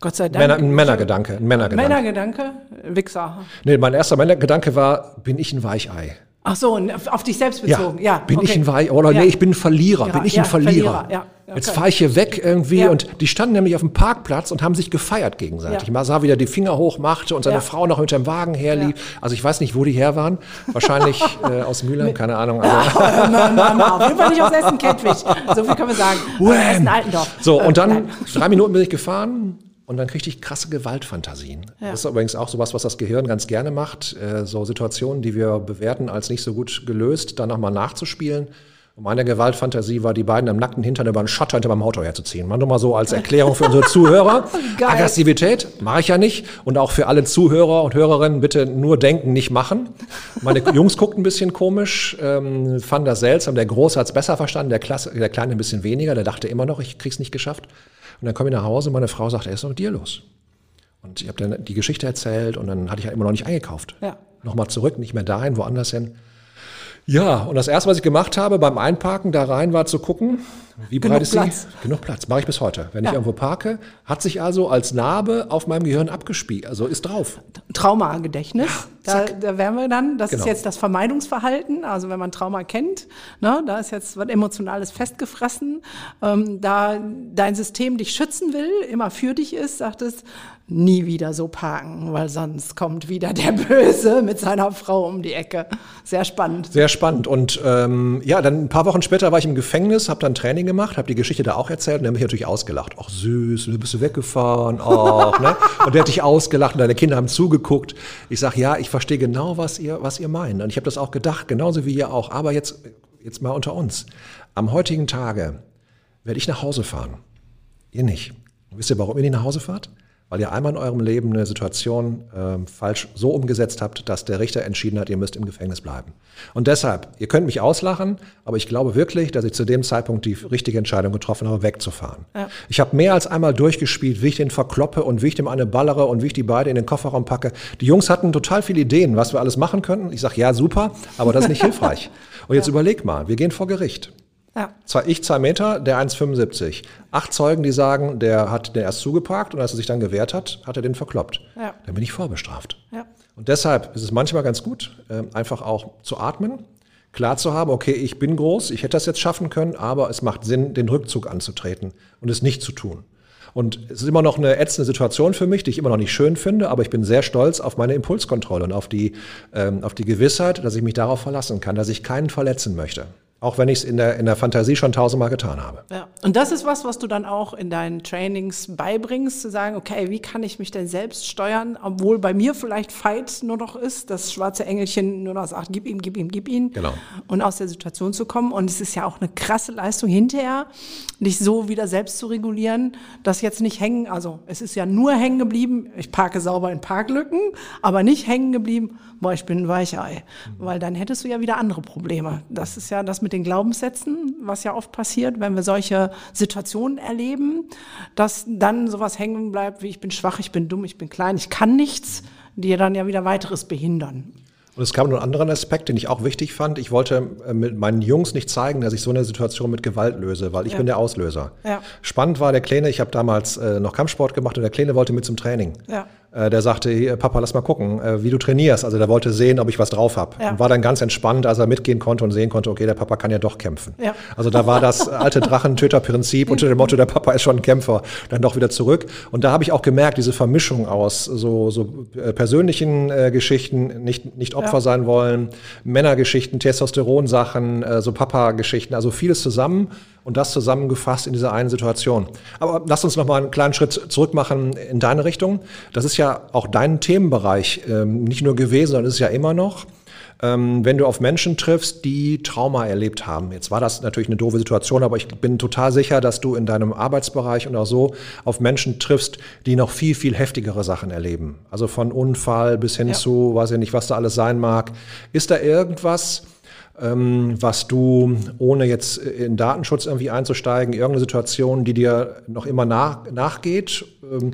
Gott sei Dank. Männer, ein Männergedanke, ein Männergedanke. Männergedanke, Wichser. Nee, mein erster Männergedanke war, bin ich ein Weichei? Ach so, auf dich selbst bezogen. Ja. bin ich okay. ein Weich oder Ja. nee, ich bin ein Verlierer, Ja, bin ich ja, ein Verlierer. Verlierer, ja, okay. Jetzt fahre ich hier weg irgendwie Ja. und die standen nämlich auf dem Parkplatz und haben sich gefeiert gegenseitig. Ja. Man sah, wie er die Finger hoch machte und seine Ja. Frau noch mit dem Wagen herlief. Also ich weiß nicht, wo die her waren. Wahrscheinlich äh, aus Mülheim, keine Ahnung. Also, Na, na, na, auf jeden Fall nicht aus Essen-Kettwig. So viel können wir sagen. Essen-Altendorf. So, Äh, und dann nein. drei Minuten bin ich gefahren und dann kriegte ich krasse Gewaltfantasien. Ja. Das ist übrigens auch sowas, was das Gehirn ganz gerne macht. Äh, so Situationen, die wir bewerten als nicht so gut gelöst, dann nochmal nachzuspielen. Und meine Gewaltfantasie war, die beiden am nackten Hintern über einen Schotter hinter meinem Auto herzuziehen. Mal nur mal so als Erklärung für unsere Zuhörer. Geil. Aggressivität mache ich ja nicht. Und auch für alle Zuhörer und Hörerinnen bitte nur denken, nicht machen. Meine Jungs guckten ein bisschen komisch, ähm, fanden das seltsam. Der Große hat es besser verstanden, der, Klasse, der Kleine ein bisschen weniger. Der dachte immer noch, ich krieg's nicht geschafft. Und dann komme ich nach Hause und meine Frau sagt, ey, ist doch mit dir los? Und ich habe dann die Geschichte erzählt und dann hatte ich ja immer noch nicht eingekauft. Ja. Nochmal zurück, nicht mehr dahin, woanders hin. Ja, und das erste, was ich gemacht habe beim Einparken da rein, war zu gucken, wie Genug breit ist Platz. sie? Genug Platz. Mache ich bis heute. Wenn ich Ja. irgendwo parke, hat sich also als Narbe auf meinem Gehirn abgespielt. Also ist drauf. Traumagedächtnis. Da, da wären wir dann. Das Genau. ist jetzt das Vermeidungsverhalten. Also wenn man Trauma kennt, ne, da ist jetzt was Emotionales festgefressen. Ähm, da dein System dich schützen will, immer für dich ist, sagt es, nie wieder so parken, weil sonst kommt wieder der Böse mit seiner Frau um die Ecke. Sehr spannend. Sehr spannend. Und ähm, ja, dann ein paar Wochen später war ich im Gefängnis, habe dann Training gemacht, habe die Geschichte da auch erzählt und der hat mich natürlich ausgelacht. Ach süß, du bist weggefahren, ach, ne? Und der hat dich ausgelacht und deine Kinder haben zugeguckt. Ich sag ja, ich verstehe genau, was ihr, was ihr meint. Und ich habe das auch gedacht, genauso wie ihr auch. Aber jetzt, jetzt mal unter uns. Am heutigen Tage werde ich nach Hause fahren. Ihr nicht. Und wisst ihr, warum ihr nicht nach Hause fahrt? Weil ihr einmal in eurem Leben eine Situation ähm, falsch so umgesetzt habt, dass der Richter entschieden hat, ihr müsst im Gefängnis bleiben. Und deshalb, ihr könnt mich auslachen, aber ich glaube wirklich, dass ich zu dem Zeitpunkt die richtige Entscheidung getroffen habe, wegzufahren. Ja. Ich habe mehr als einmal durchgespielt, wie ich den verkloppe und wie ich dem eine ballere und wie ich die beide in den Kofferraum packe. Die Jungs hatten total viele Ideen, was wir alles machen könnten. Ich sage, ja, super, aber das ist nicht hilfreich. Und jetzt überleg mal, wir gehen vor Gericht. Ja. Ich zwei Meter, der 1,75. Acht Zeugen, die sagen, der hat den erst zugeparkt und als er sich dann gewehrt hat, hat er den verkloppt. Ja. Dann bin ich vorbestraft. Ja. Und deshalb ist es manchmal ganz gut, äh, einfach auch zu atmen, klar zu haben, okay, ich bin groß, ich hätte das jetzt schaffen können, aber es macht Sinn, den Rückzug anzutreten und es nicht zu tun. Und es ist immer noch eine ätzende Situation für mich, die ich immer noch nicht schön finde, aber ich bin sehr stolz auf meine Impulskontrolle und auf die, ähm, auf die Gewissheit, dass ich mich darauf verlassen kann, dass ich keinen verletzen möchte. Auch wenn ich es in der, in der Fantasie schon tausendmal getan habe. Ja. Und das ist was, was du dann auch in deinen Trainings beibringst, zu sagen, okay, wie kann ich mich denn selbst steuern, obwohl bei mir vielleicht Fight nur noch ist, das schwarze Engelchen nur noch sagt, gib ihm, gib ihm, gib ihm. Genau. Und aus der Situation zu kommen. Und es ist ja auch eine krasse Leistung hinterher, dich so wieder selbst zu regulieren, dass jetzt nicht hängen, also es ist ja nur hängen geblieben, ich parke sauber in Parklücken, aber nicht hängen geblieben, boah, ich bin ein Weichei. Weil dann hättest du ja wieder andere Probleme. Das ist ja das mit den Glaubenssätzen, was ja oft passiert, wenn wir solche Situationen erleben, dass dann sowas hängen bleibt, wie ich bin schwach, ich bin dumm, ich bin klein, ich kann nichts, die dann ja wieder weiteres behindern. Und es kam noch einen anderen Aspekt, den ich auch wichtig fand. Ich wollte äh, mit meinen Jungs nicht zeigen, dass ich so eine Situation mit Gewalt löse, weil ich Ja. bin der Auslöser. Ja. Spannend war der Kleine, ich habe damals äh, noch Kampfsport gemacht und der Kleine wollte mit zum Training. Ja. Äh, der sagte, hey, Papa, lass mal gucken, äh, wie du trainierst. Also der wollte sehen, ob ich was drauf habe. Ja. Und war dann ganz entspannt, als er mitgehen konnte und sehen konnte, okay, der Papa kann ja doch kämpfen. Ja. Also da war das alte Drachentöterprinzip unter dem Motto, der Papa ist schon ein Kämpfer, dann doch wieder zurück. Und da habe ich auch gemerkt, diese Vermischung aus so, so äh, persönlichen äh, Geschichten, nicht, nicht Opfer ja. sein wollen, Männergeschichten, Testosteronsachen, äh, so Papa-Geschichten, also vieles zusammen und das zusammengefasst in dieser einen Situation. Aber lass uns noch mal einen kleinen Schritt zurück machen in deine Richtung. Das ist ja auch dein Themenbereich, ähm, nicht nur gewesen, sondern ist es ja immer noch. Ähm, wenn du auf Menschen triffst, die Trauma erlebt haben. Jetzt war das natürlich eine doofe Situation, aber ich bin total sicher, dass du in deinem Arbeitsbereich und auch so auf Menschen triffst, die noch viel, viel heftigere Sachen erleben. Also von Unfall bis hin ja. zu, weiß ich nicht, was da alles sein mag. Ist da irgendwas, was du, ohne jetzt in Datenschutz irgendwie einzusteigen, irgendeine Situation, die dir noch immer nach, nachgeht, ähm,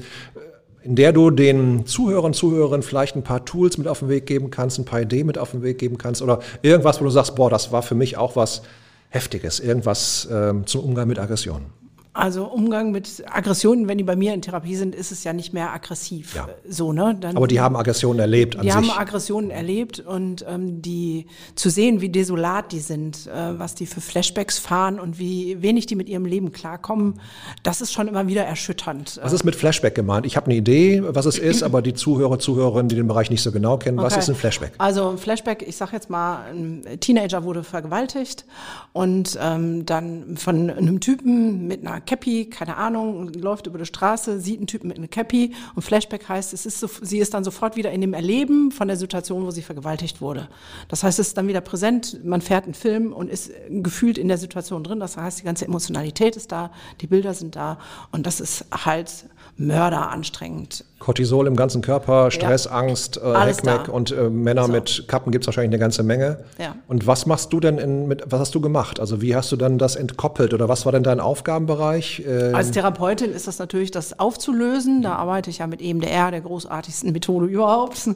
in der du den Zuhörern, Zuhörern vielleicht ein paar Tools mit auf den Weg geben kannst, ein paar Ideen mit auf den Weg geben kannst oder irgendwas, wo du sagst, boah, das war für mich auch was Heftiges, irgendwas ähm, zum Umgang mit Aggressionen. Also Umgang mit Aggressionen, wenn die bei mir in Therapie sind, ist es ja nicht mehr aggressiv. Ja. So, ne? Dann, Aber die haben Aggressionen erlebt an Die sich. haben Aggressionen erlebt und ähm, die zu sehen, wie desolat die sind, äh, was die für Flashbacks fahren und wie wenig die mit ihrem Leben klarkommen, das ist schon immer wieder erschütternd. Was ist mit Flashback gemeint? Ich habe eine Idee, was es ist, aber die Zuhörer, Zuhörerinnen, die den Bereich nicht so genau kennen, okay. was ist ein Flashback? Also ein Flashback, ich sage jetzt mal, ein Teenager wurde vergewaltigt und ähm, dann von einem Typen mit einer Cappy, keine Ahnung, läuft über die Straße, sieht einen Typen mit einer Cappy und Flashback heißt, es ist so, sie ist dann sofort wieder in dem Erleben von der Situation, wo sie vergewaltigt wurde. Das heißt, es ist dann wieder präsent, man fährt einen Film und ist gefühlt in der Situation drin. Das heißt, die ganze Emotionalität ist da, die Bilder sind da und das ist halt Mörder anstrengend. Cortisol im ganzen Körper, Stress, ja. Angst, äh, Heckmeck und äh, Männer so. mit Kappen gibt es wahrscheinlich eine ganze Menge. Ja. Und was machst du denn in, mit, was hast du gemacht? Also wie hast du dann das entkoppelt oder was war denn dein Aufgabenbereich? Ähm Als Therapeutin ist das natürlich, das aufzulösen. Da arbeite ich ja mit EMDR, der großartigsten Methode überhaupt. Mhm.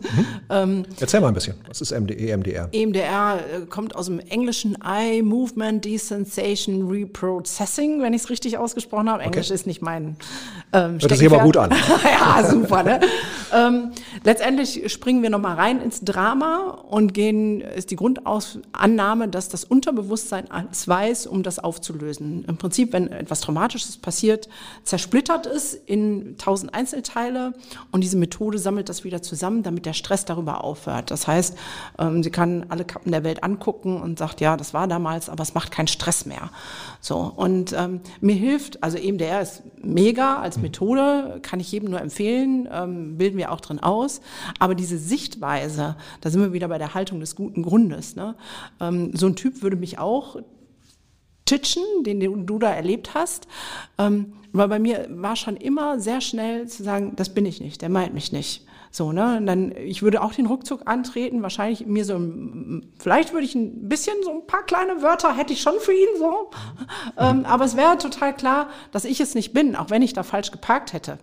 ähm, Erzähl mal ein bisschen. Was ist EMDR? EMDR äh, kommt aus dem englischen Eye Movement Desensation Reprocessing, wenn ich es richtig ausgesprochen habe. Englisch okay. ist nicht mein ähm, Hört aber gut an. ja, super ne? ähm, letztendlich springen wir nochmal rein ins Drama und gehen, ist die Grundannahme, dass das Unterbewusstsein alles weiß, um das aufzulösen. Im Prinzip, wenn etwas Traumatisches passiert, zersplittert es in tausend Einzelteile und diese Methode sammelt das wieder zusammen, damit der Stress darüber aufhört. Das heißt, ähm, sie kann alle Kappen der Welt angucken und sagt, ja, das war damals, aber es macht keinen Stress mehr. So, und ähm, mir hilft, also der ist mega als Methode, kann ich jedem nur empfehlen, ähm, bilden wir auch drin aus. Aber diese Sichtweise, da sind wir wieder bei der Haltung des guten Grundes. Ne? Ähm, so ein Typ würde mich auch titschen, den du da erlebt hast. Ähm, weil bei mir war schon immer sehr schnell zu sagen, das bin ich nicht, der meint mich nicht. So, ne? Und dann, ich würde auch den Rückzug antreten, wahrscheinlich mir so, vielleicht würde ich ein bisschen, so ein paar kleine Wörter hätte ich schon für ihn so. Ähm, aber es wäre total klar, dass ich es nicht bin, auch wenn ich da falsch geparkt hätte.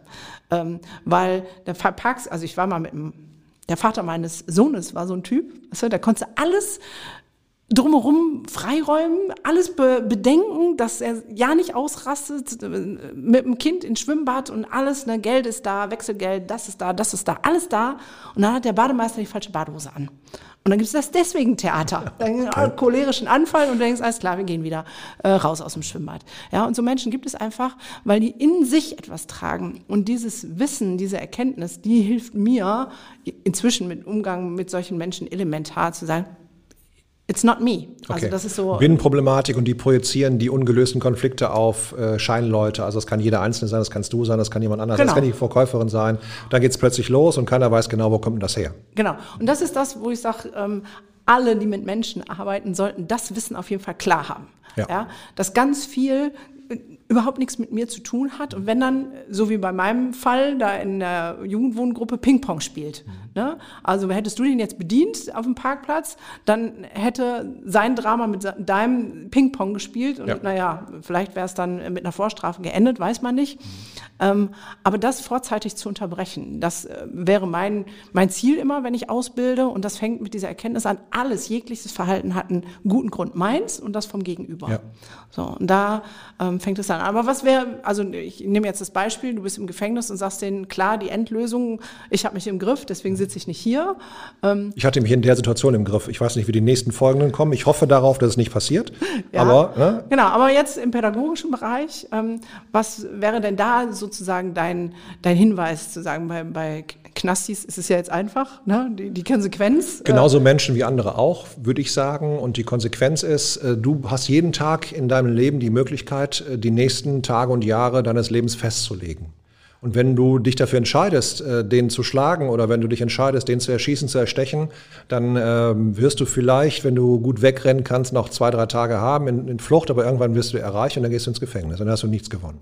Ähm, weil der Parks, also ich war mal mit dem, der Vater meines Sohnes war so ein Typ, also, der konnte alles drumherum freiräumen, alles be bedenken, dass er ja nicht ausrastet, mit dem Kind ins Schwimmbad und alles, ne, Geld ist da, Wechselgeld, das ist da, das ist da, alles da. Und dann hat der Bademeister die falsche Badehose an. Und dann gibt es das deswegen Theater. Dann okay. cholerischen Anfall und du denkst, alles klar, wir gehen wieder äh, raus aus dem Schwimmbad. Ja, und so Menschen gibt es einfach, weil die in sich etwas tragen. Und dieses Wissen, diese Erkenntnis, die hilft mir inzwischen mit Umgang mit solchen Menschen elementar zu sagen, It's not me. Also okay. das ist so. Binnenproblematik und die projizieren die ungelösten Konflikte auf äh, Scheinleute. Also das kann jeder Einzelne sein, das kannst du sein, das kann jemand anders, genau. das kann die Verkäuferin sein. Dann geht es plötzlich los und keiner weiß genau, wo kommt denn das her. Genau. Und das ist das, wo ich sage, ähm, alle, die mit Menschen arbeiten, sollten das Wissen auf jeden Fall klar haben. Ja. ja. Dass ganz viel überhaupt nichts mit mir zu tun hat und wenn dann, so wie bei meinem Fall, da in der Jugendwohngruppe Ping-Pong spielt. Ne? Also hättest du den jetzt bedient auf dem Parkplatz, dann hätte sein Drama mit deinem Ping-Pong gespielt und ja. naja, vielleicht wäre es dann mit einer Vorstrafe geendet, weiß man nicht. Ähm, aber das vorzeitig zu unterbrechen, das äh, wäre mein, mein Ziel immer, wenn ich ausbilde und das fängt mit dieser Erkenntnis an, alles, jegliches Verhalten hat einen guten Grund, meins und das vom Gegenüber. Ja. So, und da ähm, fängt es an. Aber was wäre, also ich nehme jetzt das Beispiel, du bist im Gefängnis und sagst denen, klar, die Endlösung, ich habe mich im Griff, deswegen sitze ich nicht hier. Ähm ich hatte mich in der Situation im Griff. Ich weiß nicht, wie die nächsten Folgenden kommen. Ich hoffe darauf, dass es nicht passiert. Ja, aber, ne? Genau, aber jetzt im pädagogischen Bereich, ähm, was wäre denn da sozusagen dein, dein Hinweis zu sagen, bei, bei Knastis ist es ja jetzt einfach, ne? die, die Konsequenz. Äh Genauso Menschen wie andere auch, würde ich sagen. Und die Konsequenz ist, äh, du hast jeden Tag in deinem Leben die Möglichkeit, äh, die nächsten Tage und Jahre deines Lebens festzulegen. Und wenn du dich dafür entscheidest, den zu schlagen oder wenn du dich entscheidest, den zu erschießen, zu erstechen, dann ähm, wirst du vielleicht, wenn du gut wegrennen kannst, noch zwei, drei Tage haben in, in Flucht, aber irgendwann wirst du erreichen und dann gehst du ins Gefängnis und dann hast du nichts gewonnen.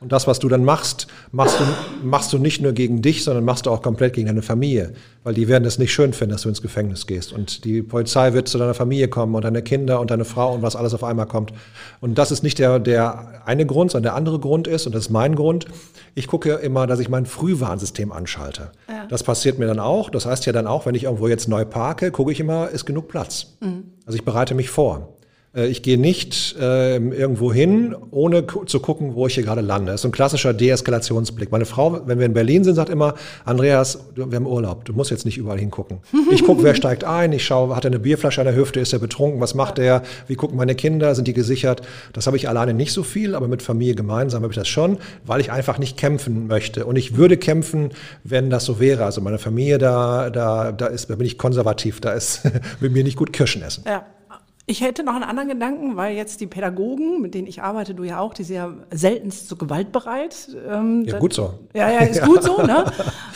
Und das, was du dann machst, machst du, machst du nicht nur gegen dich, sondern machst du auch komplett gegen deine Familie. Weil die werden es nicht schön finden, dass du ins Gefängnis gehst. Und die Polizei wird zu deiner Familie kommen und deine Kinder und deine Frau und was alles auf einmal kommt. Und das ist nicht der, der eine Grund, sondern der andere Grund ist, und das ist mein Grund, ich gucke immer, dass ich mein Frühwarnsystem anschalte. Ja. Das passiert mir dann auch. Das heißt ja dann auch, wenn ich irgendwo jetzt neu parke, gucke ich immer, ist genug Platz. Mhm. Also ich bereite mich vor. Äh, ich gehe nicht äh, irgendwo hin, ohne zu gucken, wo ich hier gerade lande. Das ist ein klassischer Deeskalationsblick. Meine Frau, wenn wir in Berlin sind, sagt immer, Andreas, wir haben Urlaub, du musst jetzt nicht überall hingucken. Ich gucke, wer steigt ein, ich schaue, hat er eine Bierflasche an der Hüfte, ist er betrunken, was macht er, wie gucken meine Kinder, sind die gesichert. Das habe ich alleine nicht so viel, aber mit Familie gemeinsam habe ich das schon, weil ich einfach nicht kämpfen möchte. Und ich würde kämpfen, wenn das so wäre. Also meine Familie, da, da, da, ist, da bin ich konservativ, da ist mit mir nicht gut Kirschen essen. Ja. Ich hätte noch einen anderen Gedanken, weil jetzt die Pädagogen, mit denen ich arbeite, du ja auch, die sind ja seltenst so gewaltbereit. Ähm, ja, gut so. Ja, ja, ist gut so, ne?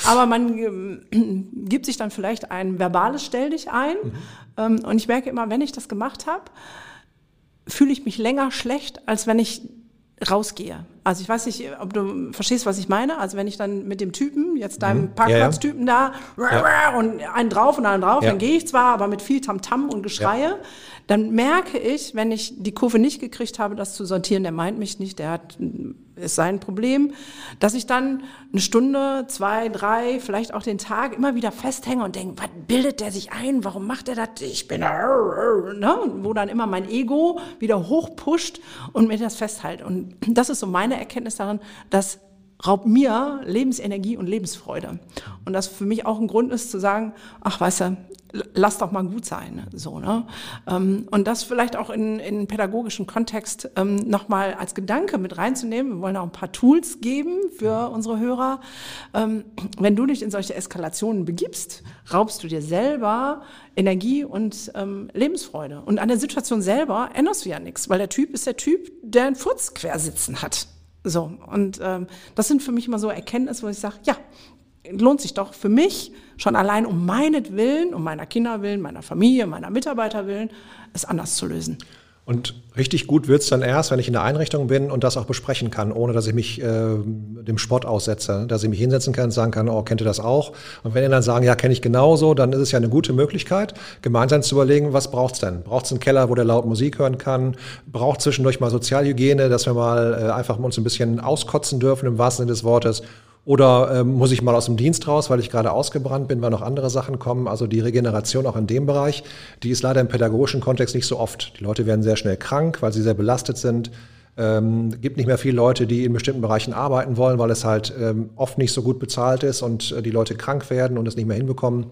Aber man ähm, gibt sich dann vielleicht ein verbales Stell dich ein. Mhm. Ähm, und ich merke immer, wenn ich das gemacht habe, fühle ich mich länger schlecht, als wenn ich rausgehe. Also ich weiß nicht, ob du verstehst, was ich meine. Also wenn ich dann mit dem Typen, jetzt deinem mhm. Parkplatztypen ja, ja. da und einen drauf und einen drauf, ja. dann gehe ich zwar, aber mit viel Tamtam -Tam und Geschreie dann merke ich, wenn ich die Kurve nicht gekriegt habe, das zu sortieren, der meint mich nicht, der hat, ist sein Problem, dass ich dann eine Stunde, zwei, drei, vielleicht auch den Tag immer wieder festhänge und denke, was bildet der sich ein, warum macht er das, ich bin, ne? wo dann immer mein Ego wieder hochpusht und mir das festhält. Und das ist so meine Erkenntnis darin, dass raubt mir Lebensenergie und Lebensfreude. Und das für mich auch ein Grund ist zu sagen, ach weißt du, lass doch mal gut sein. So, ne? Ähm, und das vielleicht auch in, in pädagogischen Kontext ähm, nochmal als Gedanke mit reinzunehmen. Wir wollen auch ein paar Tools geben für unsere Hörer. Ähm, wenn du dich in solche Eskalationen begibst, raubst du dir selber Energie und ähm, Lebensfreude. Und an der Situation selber änderst du ja nichts, weil der Typ ist der Typ, der einen Furz quersitzen hat. So, und ähm, das sind für mich immer so Erkenntnisse, wo ich sage, ja, lohnt sich doch für mich schon allein um meinetwillen, um meiner Kinder willen, meiner Familie, meiner Mitarbeiter willen, es anders zu lösen. Und richtig gut wird's dann erst, wenn ich in der Einrichtung bin und das auch besprechen kann, ohne dass ich mich äh, dem Sport aussetze. Dass ich mich hinsetzen kann und sagen kann, oh, kennt ihr das auch? Und wenn ihr dann sagen, ja, kenne ich genauso, dann ist es ja eine gute Möglichkeit, gemeinsam zu überlegen, was braucht's denn? Braucht's einen Keller, wo der laut Musik hören kann? Braucht zwischendurch mal Sozialhygiene, dass wir mal äh, einfach uns ein bisschen auskotzen dürfen, im wahrsten Sinne des Wortes? Oder ähm, muss ich mal aus dem Dienst raus, weil ich gerade ausgebrannt bin, weil noch andere Sachen kommen? Also die Regeneration auch in dem Bereich, die ist leider im pädagogischen Kontext nicht so oft. Die Leute werden sehr schnell krank, weil sie sehr belastet sind. Ähm, gibt nicht mehr viele Leute, die in bestimmten Bereichen arbeiten wollen, weil es halt ähm, oft nicht so gut bezahlt ist und äh, die Leute krank werden und es nicht mehr hinbekommen.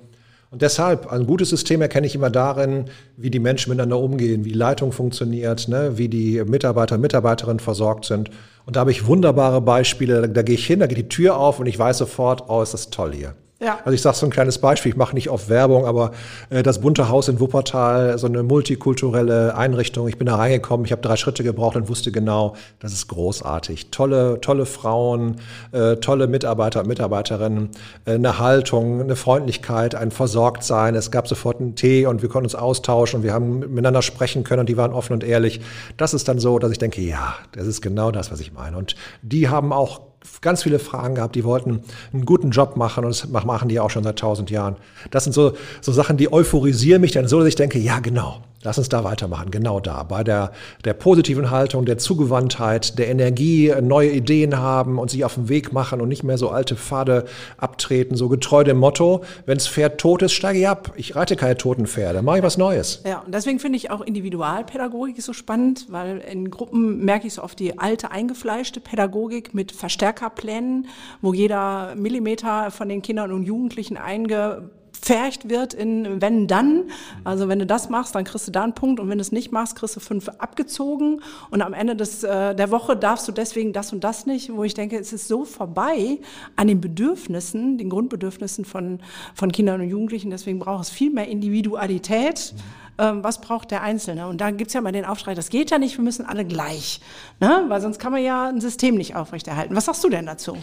Und deshalb, ein gutes System erkenne ich immer darin, wie die Menschen miteinander umgehen, wie Leitung funktioniert, ne, wie die Mitarbeiter und Mitarbeiterinnen versorgt sind. Und da habe ich wunderbare Beispiele. Da, da gehe ich hin, da geht die Tür auf und ich weiß sofort, oh, ist das toll hier. Ja. Also ich sage so ein kleines Beispiel, ich mache nicht oft Werbung, aber äh, das bunte Haus in Wuppertal, so eine multikulturelle Einrichtung. Ich bin da reingekommen, ich habe drei Schritte gebraucht und wusste genau, das ist großartig. Tolle, tolle Frauen, äh, tolle Mitarbeiter und Mitarbeiterinnen, äh, eine Haltung, eine Freundlichkeit, ein Versorgtsein. Es gab sofort einen Tee und wir konnten uns austauschen und wir haben miteinander sprechen können und die waren offen und ehrlich. Das ist dann so, dass ich denke, ja, das ist genau das, was ich meine. Und die haben auch ganz viele Fragen gehabt, die wollten einen guten Job machen und das machen die auch schon seit tausend Jahren. Das sind so, so Sachen, die euphorisieren mich dann so, dass ich denke, ja genau, Lass uns da weitermachen, genau da, bei der, der positiven Haltung, der Zugewandtheit, der Energie, neue Ideen haben und sich auf den Weg machen und nicht mehr so alte Pfade abtreten, so getreu dem Motto, wenns Pferd tot ist, steige ich ab. Ich reite keine toten Pferde, mache ich was Neues. Ja, und deswegen finde ich auch Individualpädagogik so spannend, weil in Gruppen merke ich so oft die alte eingefleischte Pädagogik mit Verstärkerplänen, wo jeder Millimeter von den Kindern und Jugendlichen einge gepfercht wird in wenn dann. Also wenn du das machst, dann kriegst du da einen Punkt und wenn du es nicht machst, kriegst du fünf abgezogen und am Ende des, äh, der Woche darfst du deswegen das und das nicht, wo ich denke, es ist so vorbei an den Bedürfnissen, den Grundbedürfnissen von, von Kindern und Jugendlichen. Deswegen braucht es viel mehr Individualität. Ähm, was braucht der Einzelne? Und da gibt's ja mal den Aufschrei, das geht ja nicht, wir müssen alle gleich. Ne? Weil sonst kann man ja ein System nicht aufrechterhalten. Was sagst du denn dazu?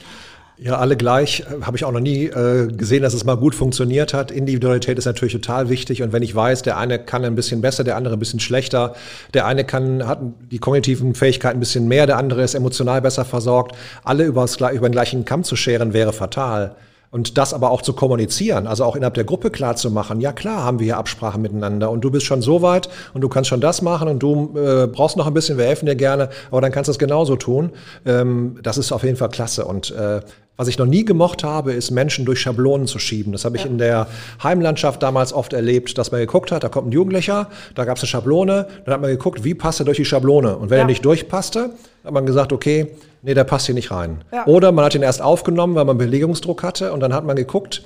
Ja, alle gleich. Äh, habe ich auch noch nie äh, gesehen, dass es mal gut funktioniert hat. Individualität ist natürlich total wichtig. Und wenn ich weiß, der eine kann ein bisschen besser, der andere ein bisschen schlechter, der eine kann, hat die kognitiven Fähigkeiten ein bisschen mehr, der andere ist emotional besser versorgt, alle über, über den gleichen Kamm zu scheren, wäre fatal. Und das aber auch zu kommunizieren, also auch innerhalb der Gruppe klar zu machen, ja klar haben wir hier Absprachen miteinander und du bist schon so weit und du kannst schon das machen und du äh, brauchst noch ein bisschen, wir helfen dir gerne, aber dann kannst du es genauso tun. Ähm, das ist auf jeden Fall klasse. Und äh, was ich noch nie gemocht habe, ist Menschen durch Schablonen zu schieben. Das habe ich ja. in der Heimlandschaft damals oft erlebt, dass man geguckt hat, da kommt ein Jugendlicher, da gab es eine Schablone, dann hat man geguckt, wie passt er durch die Schablone. Und wenn ja. er nicht durchpasste, hat man gesagt, okay, nee, der passt hier nicht rein. Ja. Oder man hat ihn erst aufgenommen, weil man Belegungsdruck hatte und dann hat man geguckt,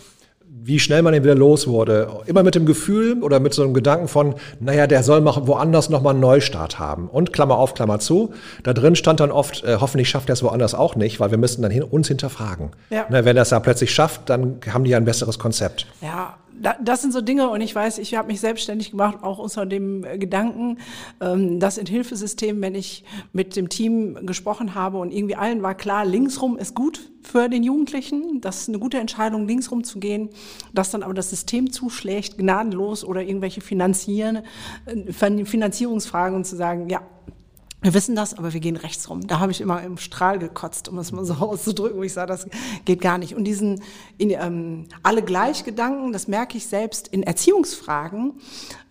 wie schnell man ihn wieder los wurde. Immer mit dem Gefühl oder mit so einem Gedanken von, naja, der soll mal woanders nochmal einen Neustart haben. Und Klammer auf, Klammer zu. Da drin stand dann oft, äh, hoffentlich schafft er es woanders auch nicht, weil wir müssten dann hin, uns hinterfragen. Ja. Na, wenn er es da plötzlich schafft, dann haben die ja ein besseres Konzept. Ja, das sind so Dinge und ich weiß, ich habe mich selbstständig gemacht, auch unter dem Gedanken, ähm, dass in Hilfesystemen, wenn ich mit dem Team gesprochen habe und irgendwie allen war klar, linksrum ist gut für den Jugendlichen, das ist eine gute Entscheidung, linksrum zu gehen, dass dann aber das System zuschlägt, gnadenlos oder irgendwelche Finanzieren, äh, Finanzierungsfragen und zu sagen, ja, wir wissen das, aber wir gehen rechts rum. Da habe ich immer im Strahl gekotzt, um es mal so auszudrücken, wo ich sage, das geht gar nicht. Und diesen in, ähm, alle Gleichgedanken, das merke ich selbst in Erziehungsfragen.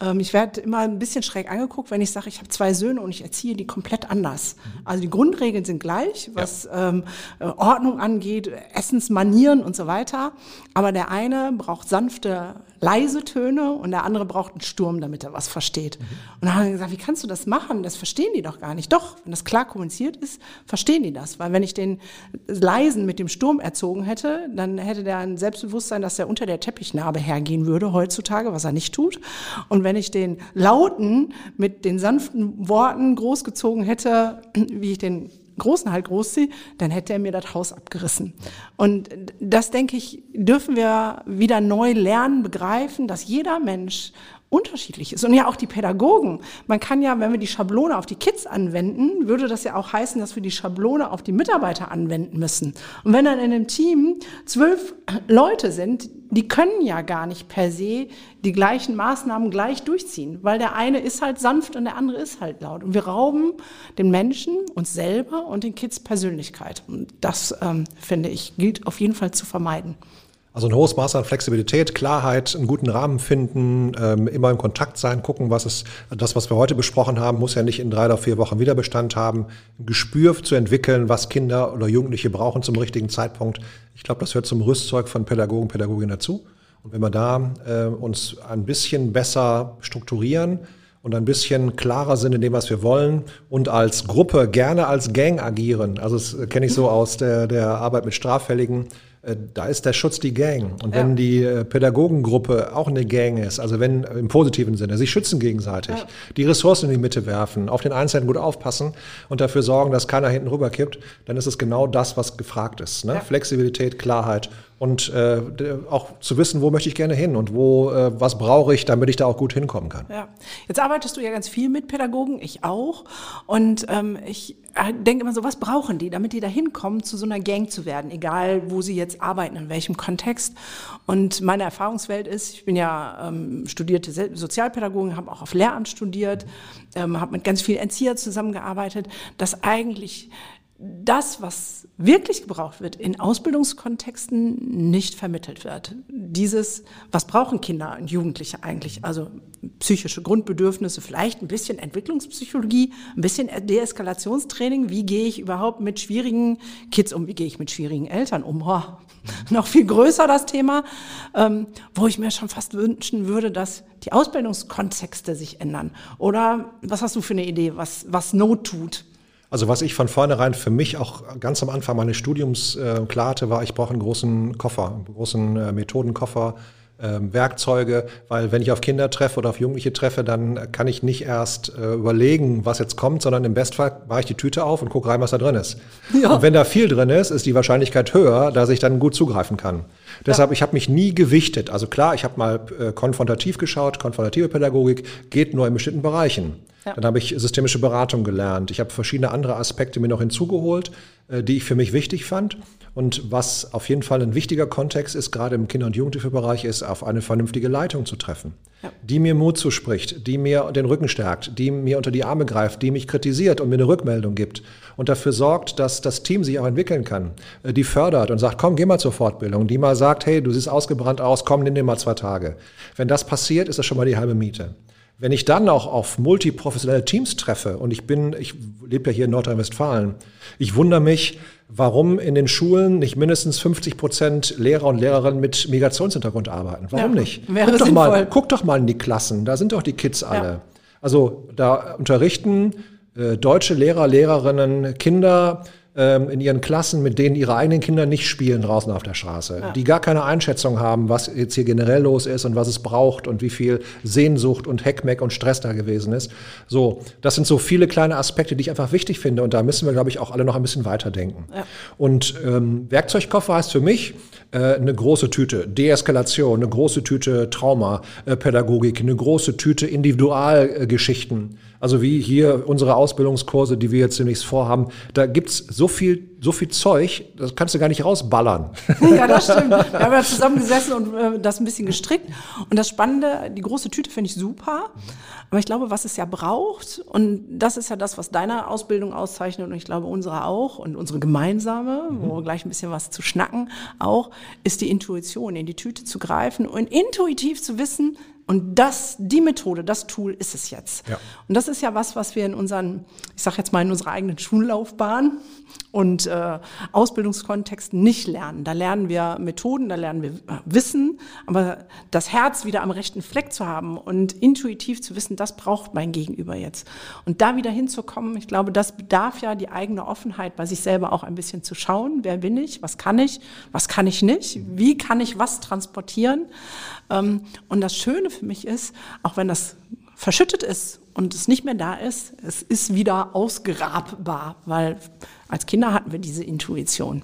Ähm, ich werde immer ein bisschen schräg angeguckt, wenn ich sage, ich habe zwei Söhne und ich erziehe die komplett anders. Also die Grundregeln sind gleich, was ja. ähm, äh, Ordnung angeht, Essensmanieren und so weiter. Aber der eine braucht sanfte leise Töne und der andere braucht einen Sturm, damit er was versteht. Mhm. Und dann haben wir gesagt, wie kannst du das machen? Das verstehen die doch gar nicht. Doch, wenn das klar kommuniziert ist, verstehen die das. Weil wenn ich den leisen mit dem Sturm erzogen hätte, dann hätte der ein Selbstbewusstsein, dass er unter der Teppichnarbe hergehen würde heutzutage, was er nicht tut. Und wenn ich den lauten mit den sanften Worten großgezogen hätte, wie ich den Großen halt großziehe, dann hätte er mir das Haus abgerissen. Und das, denke ich, dürfen wir wieder neu lernen, begreifen, dass jeder Mensch unterschiedlich ist. Und ja auch die Pädagogen. Man kann ja, wenn wir die Schablone auf die Kids anwenden, würde das ja auch heißen, dass wir die Schablone auf die Mitarbeiter anwenden müssen. Und wenn dann in einem Team zwölf Leute sind, die können ja gar nicht per se die gleichen Maßnahmen gleich durchziehen, weil der eine ist halt sanft und der andere ist halt laut. Und wir rauben den Menschen, uns selber und den Kids Persönlichkeit. Und das, ähm, finde ich, gilt auf jeden Fall zu vermeiden. Also ein hohes Maß an Flexibilität, Klarheit, einen guten Rahmen finden, ähm, immer im Kontakt sein, gucken, was ist das, was wir heute besprochen haben, muss ja nicht in drei oder vier Wochen Wiederbestand haben. Ein Gespür zu entwickeln, was Kinder oder Jugendliche brauchen zum richtigen Zeitpunkt. Ich glaube, das hört zum Rüstzeug von Pädagogen, Pädagoginnen dazu. Und wenn wir da äh, uns ein bisschen besser strukturieren, und ein bisschen klarer sind in dem, was wir wollen und als Gruppe gerne als Gang agieren. Also das kenne ich so aus der, der Arbeit mit Straffälligen äh, da ist der Schutz die Gang. Und wenn ja. die äh, Pädagogengruppe auch eine Gang ist, also wenn im positiven Sinne, sie schützen gegenseitig, ja. die Ressourcen in die Mitte werfen, auf den Einzelnen gut aufpassen und dafür sorgen, dass keiner hinten rüberkippt, dann ist es genau das, was gefragt ist. Ne? Ja. Flexibilität, Klarheit und äh, auch zu wissen, wo möchte ich gerne hin und wo, äh, was brauche ich, damit ich da auch gut hinkommen kann. Ja. Jetzt arbeitest du ja ganz viel mit Pädagogen, ich auch. Und ähm, ich äh, denke immer so, was brauchen die, damit die da hinkommen, zu so einer Gang zu werden, egal wo sie jetzt arbeiten, in welchem Kontext. Und meine Erfahrungswelt ist, ich bin ja ähm, studierte Sozialpädagogin, habe auch auf Lehramt studiert, ähm, habe mit ganz vielen Erzieher zusammengearbeitet, dass eigentlich das, was wirklich gebraucht wird, in Ausbildungskontexten nicht vermittelt wird. Dieses, was brauchen Kinder und Jugendliche eigentlich? Also psychische Grundbedürfnisse, vielleicht ein bisschen Entwicklungspsychologie, ein bisschen Deeskalationstraining. Wie gehe ich überhaupt mit schwierigen Kids um? Wie gehe ich mit schwierigen Eltern um? Oh, noch viel größer das Thema, ähm, wo ich mir schon fast wünschen würde, dass die Ausbildungskontexte sich ändern. Oder was hast du für eine Idee, was, was Not tut? Also was ich von vornherein für mich auch ganz am Anfang meines Studiums äh, klar hatte, war, ich brauche einen großen Koffer, einen großen äh, Methodenkoffer, Werkzeuge, weil wenn ich auf Kinder treffe oder auf Jugendliche treffe, dann kann ich nicht erst äh, überlegen, was jetzt kommt, sondern im Bestfall mache ich die Tüte auf und gucke rein, was da drin ist. Ja. Und wenn da viel drin ist, ist die Wahrscheinlichkeit höher, dass ich dann gut zugreifen kann. Deshalb, ja. ich habe mich nie gewichtet. Also klar, ich habe mal äh, konfrontativ geschaut, konfrontative Pädagogik geht nur in bestimmten Bereichen. Ja. Dann habe ich systemische Beratung gelernt. Ich habe verschiedene andere Aspekte mir noch hinzugeholt, äh, die ich für mich wichtig fand. Und was auf jeden Fall ein wichtiger Kontext ist, gerade im Kinder- und Jugendhilfebereich, ist, auf eine vernünftige Leitung zu treffen, ja. die mir Mut zuspricht, die mir den Rücken stärkt, die mir unter die Arme greift, die mich kritisiert und mir eine Rückmeldung gibt und dafür sorgt, dass das Team sich auch entwickeln kann, äh, die fördert und sagt, komm, geh mal zur Fortbildung, die mal sagt, hey, du siehst ausgebrannt aus, komm, nimm dir mal zwei Tage. Wenn das passiert, ist das schon mal die halbe Miete. Wenn ich dann auch auf multiprofessionelle Teams treffe, und ich bin, ich lebe ja hier in Nordrhein-Westfalen, ich wundere mich, warum in den Schulen nicht mindestens 50 Prozent Lehrer und Lehrerinnen mit Migrationshintergrund arbeiten. Warum ja, nicht? Guck doch, mal, guck doch mal in die Klassen, da sind doch die Kids alle. Ja. Also da unterrichten äh, deutsche Lehrer, Lehrerinnen, Kinder, ähm, in ihren Klassen, mit denen ihre eigenen Kinder nicht spielen draußen auf der Straße, ja. die gar keine Einschätzung haben, was jetzt hier generell los ist und was es braucht und wie viel Sehnsucht und Heckmeck und Stress da gewesen ist. So, das sind so viele kleine Aspekte, die ich einfach wichtig finde und da müssen wir, glaube ich, auch alle noch ein bisschen weiterdenken. Ja. Und ähm, Werkzeugkoffer heißt für mich äh, eine große Tüte Deeskalation, eine große Tüte Traumapädagogik, eine große Tüte Individualgeschichten. Also wie hier unsere Ausbildungskurse, die wir jetzt demnächst vorhaben, da gibt's so viel, so viel Zeug, das kannst du gar nicht rausballern. Ja, das stimmt. Wir haben ja zusammengesessen und äh, das ein bisschen gestrickt. Und das Spannende, die große Tüte finde ich super. Aber ich glaube, was es ja braucht, und das ist ja das, was deine Ausbildung auszeichnet, und ich glaube unsere auch, und unsere gemeinsame, mhm. wo wir gleich ein bisschen was zu schnacken, auch, ist die Intuition, in die Tüte zu greifen und intuitiv zu wissen, und das, die Methode, das Tool ist es jetzt. Ja. Und das ist ja was, was wir in unseren, ich sage jetzt mal in unserer eigenen Schullaufbahn und äh, Ausbildungskontexten nicht lernen. Da lernen wir Methoden, da lernen wir äh, Wissen, aber das Herz wieder am rechten Fleck zu haben und intuitiv zu wissen, das braucht mein Gegenüber jetzt. Und da wieder hinzukommen, ich glaube, das bedarf ja die eigene Offenheit, bei sich selber auch ein bisschen zu schauen, wer bin ich, was kann ich, was kann ich nicht, wie kann ich was transportieren. Ähm, und das Schöne für mich ist, auch wenn das verschüttet ist und es nicht mehr da ist, es ist wieder ausgrabbar, weil als Kinder hatten wir diese Intuition.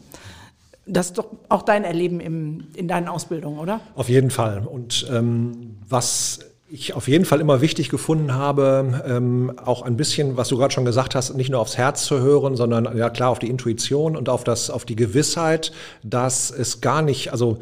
Das ist doch auch dein Erleben im, in deinen Ausbildungen, oder? Auf jeden Fall. Und ähm, was ich auf jeden Fall immer wichtig gefunden habe, ähm, auch ein bisschen, was du gerade schon gesagt hast, nicht nur aufs Herz zu hören, sondern ja klar auf die Intuition und auf das, auf die Gewissheit, dass es gar nicht, also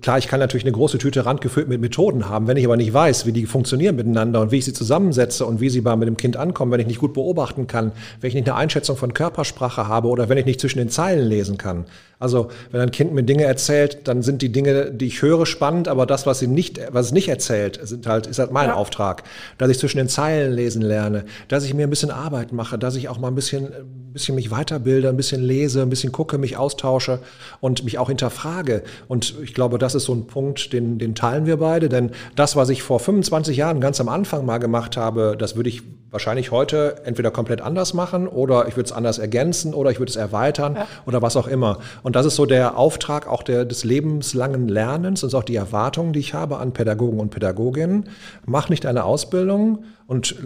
Klar, ich kann natürlich eine große Tüte randgefüllt mit Methoden haben. Wenn ich aber nicht weiß, wie die funktionieren miteinander und wie ich sie zusammensetze und wie sie bei mit dem Kind ankommen, wenn ich nicht gut beobachten kann, wenn ich nicht eine Einschätzung von Körpersprache habe oder wenn ich nicht zwischen den Zeilen lesen kann, also wenn ein Kind mir Dinge erzählt, dann sind die Dinge, die ich höre, spannend, aber das, was sie nicht, was es nicht erzählt, sind halt, ist halt mein ja. Auftrag, dass ich zwischen den Zeilen lesen lerne, dass ich mir ein bisschen Arbeit mache, dass ich auch mal ein bisschen, ein bisschen mich weiterbilde, ein bisschen lese, ein bisschen gucke, mich austausche und mich auch hinterfrage. Und ich glaube, das ist so ein Punkt, den, den teilen wir beide, denn das, was ich vor 25 Jahren ganz am Anfang mal gemacht habe, das würde ich wahrscheinlich heute entweder komplett anders machen oder ich würde es anders ergänzen oder ich würde es erweitern ja. oder was auch immer. Und das ist so der Auftrag auch der, des lebenslangen Lernens und auch die Erwartungen, die ich habe an Pädagogen und Pädagoginnen. Mach nicht eine Ausbildung und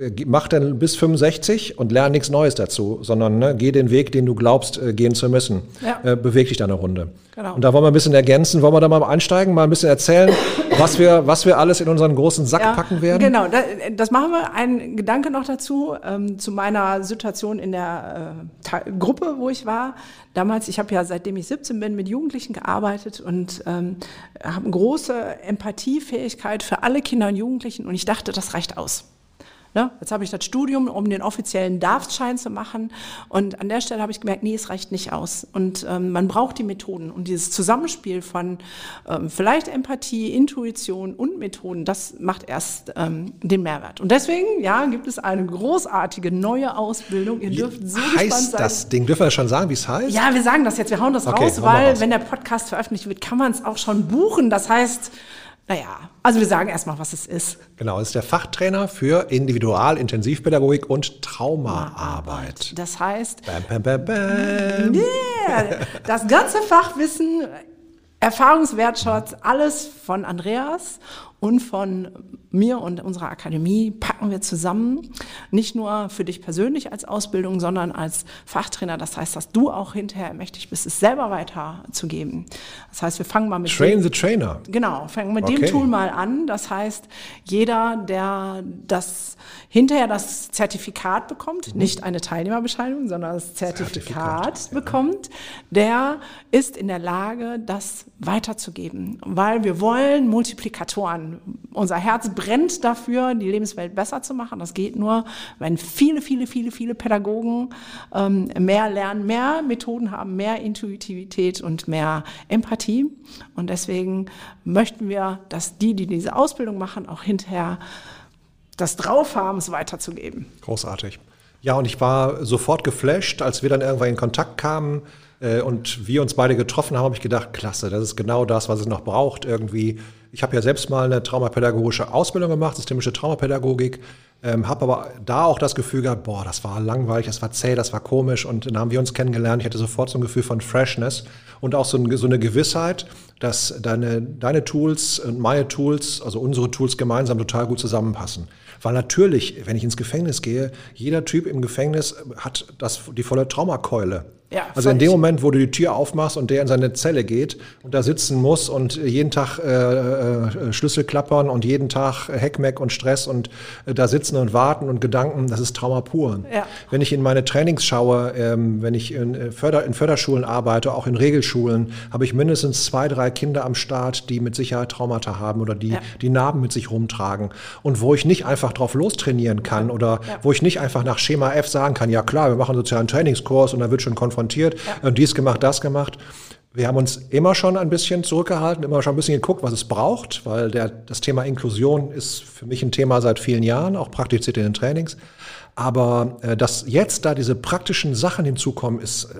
äh, mach dann bis 65 und lerne nichts Neues dazu, sondern ne, geh den Weg, den du glaubst, äh, gehen zu müssen. Ja. Äh, beweg dich da eine Runde. Genau. Und da wollen wir ein bisschen ergänzen, wollen wir da mal einsteigen, mal ein bisschen erzählen, was wir, was wir alles in unseren großen Sack ja, packen werden. Genau, das, das machen wir. Ein Gedanke noch dazu, ähm, zu meiner Situation in der äh, Gruppe, wo ich war. Damals, ich habe ja seitdem ich 17 bin mit Jugendlichen gearbeitet und ähm, habe eine große Empathiefähigkeit für alle Kinder und Jugendlichen und ich dachte, das reicht aus. Ne? Jetzt habe ich das Studium, um den offiziellen DARF-Schein zu machen. Und an der Stelle habe ich gemerkt, nee, es reicht nicht aus. Und ähm, man braucht die Methoden. Und dieses Zusammenspiel von ähm, vielleicht Empathie, Intuition und Methoden, das macht erst ähm, den Mehrwert. Und deswegen, ja, gibt es eine großartige neue Ausbildung. Ihr dürft so heißt gespannt sein. das Ding? Dürfen wir schon sagen, wie es heißt? Ja, wir sagen das jetzt, wir hauen das Okay, raus, weil raus. wenn der Podcast veröffentlicht wird, kann man es auch schon buchen. Das heißt, naja, also wir sagen erstmal, was es ist. Genau, es ist der Fachtrainer für Individual-, Intensivpädagogik und Traumaarbeit. Das heißt, Bam, bam, bam, bam. yeah, das ganze Fachwissen, Erfahrungswertschatz, alles von Andreas und von mir und unserer Akademie packen wir zusammen. Nicht nur für dich persönlich als Ausbildung, sondern als Fachtrainer. Das heißt, dass du auch hinterher mächtig bist, es selber weiterzugeben. Das heißt, wir fangen mal mit Train the Trainer. Genau, fangen mit Okay. dem Tool mal an. Das heißt, jeder, der das hinterher das Zertifikat bekommt, nicht eine Teilnehmerbescheinigung, sondern das Zertifikat, Zertifikat, bekommt, der ist in der Lage, das weiterzugeben. Weil wir wollen Multiplikatoren. Unser Herz brennt dafür, die Lebenswelt besser zu machen. Das geht nur, wenn viele, viele, viele, viele Pädagogen ähm, mehr lernen, mehr Methoden haben, mehr Intuitivität und mehr Empathie. Und deswegen möchten wir, dass die, die diese Ausbildung machen, auch hinterher das drauf haben, es weiterzugeben. Großartig. Ja, und ich war sofort geflasht, als wir dann irgendwann in Kontakt kamen und wir uns beide getroffen haben, habe ich gedacht, klasse, das ist genau das, was es noch braucht irgendwie. Ich habe ja selbst mal eine traumapädagogische Ausbildung gemacht, systemische Traumapädagogik, ähm, habe aber da auch das Gefühl gehabt, boah, das war langweilig, das war zäh, das war komisch und dann haben wir uns kennengelernt. Ich hatte sofort so ein Gefühl von Freshness und auch so, ein, so eine Gewissheit, dass deine, deine Tools und meine Tools, also unsere Tools gemeinsam total gut zusammenpassen. Weil natürlich, wenn ich ins Gefängnis gehe, jeder Typ im Gefängnis hat das, die volle Traumakeule. Ja, also in dem Moment, wo du die Tür aufmachst und der in seine Zelle geht und da sitzen muss und jeden Tag äh, äh, Schlüssel klappern und jeden Tag Heckmeck und Stress und äh, da sitzen und warten und Gedanken, das ist Trauma pur. Ja. Wenn ich in meine Trainings schaue, ähm, wenn ich in, äh, Förder, in Förderschulen arbeite, auch in Regelschulen, habe ich mindestens zwei, drei Kinder am Start, die mit Sicherheit Traumata haben oder die Ja. die Narben mit sich rumtragen. Und wo ich nicht einfach drauf lostrainieren kann oder wo ich nicht einfach nach Schema F sagen kann, ja klar, wir machen einen sozialen Trainingskurs und dann wird schon konfrontiert und dies gemacht, das gemacht. Wir haben uns immer schon ein bisschen zurückgehalten, immer schon ein bisschen geguckt, was es braucht, weil der, das Thema Inklusion ist für mich ein Thema seit vielen Jahren, auch praktiziert in den Trainings. Aber äh, dass jetzt da diese praktischen Sachen hinzukommen, ist äh,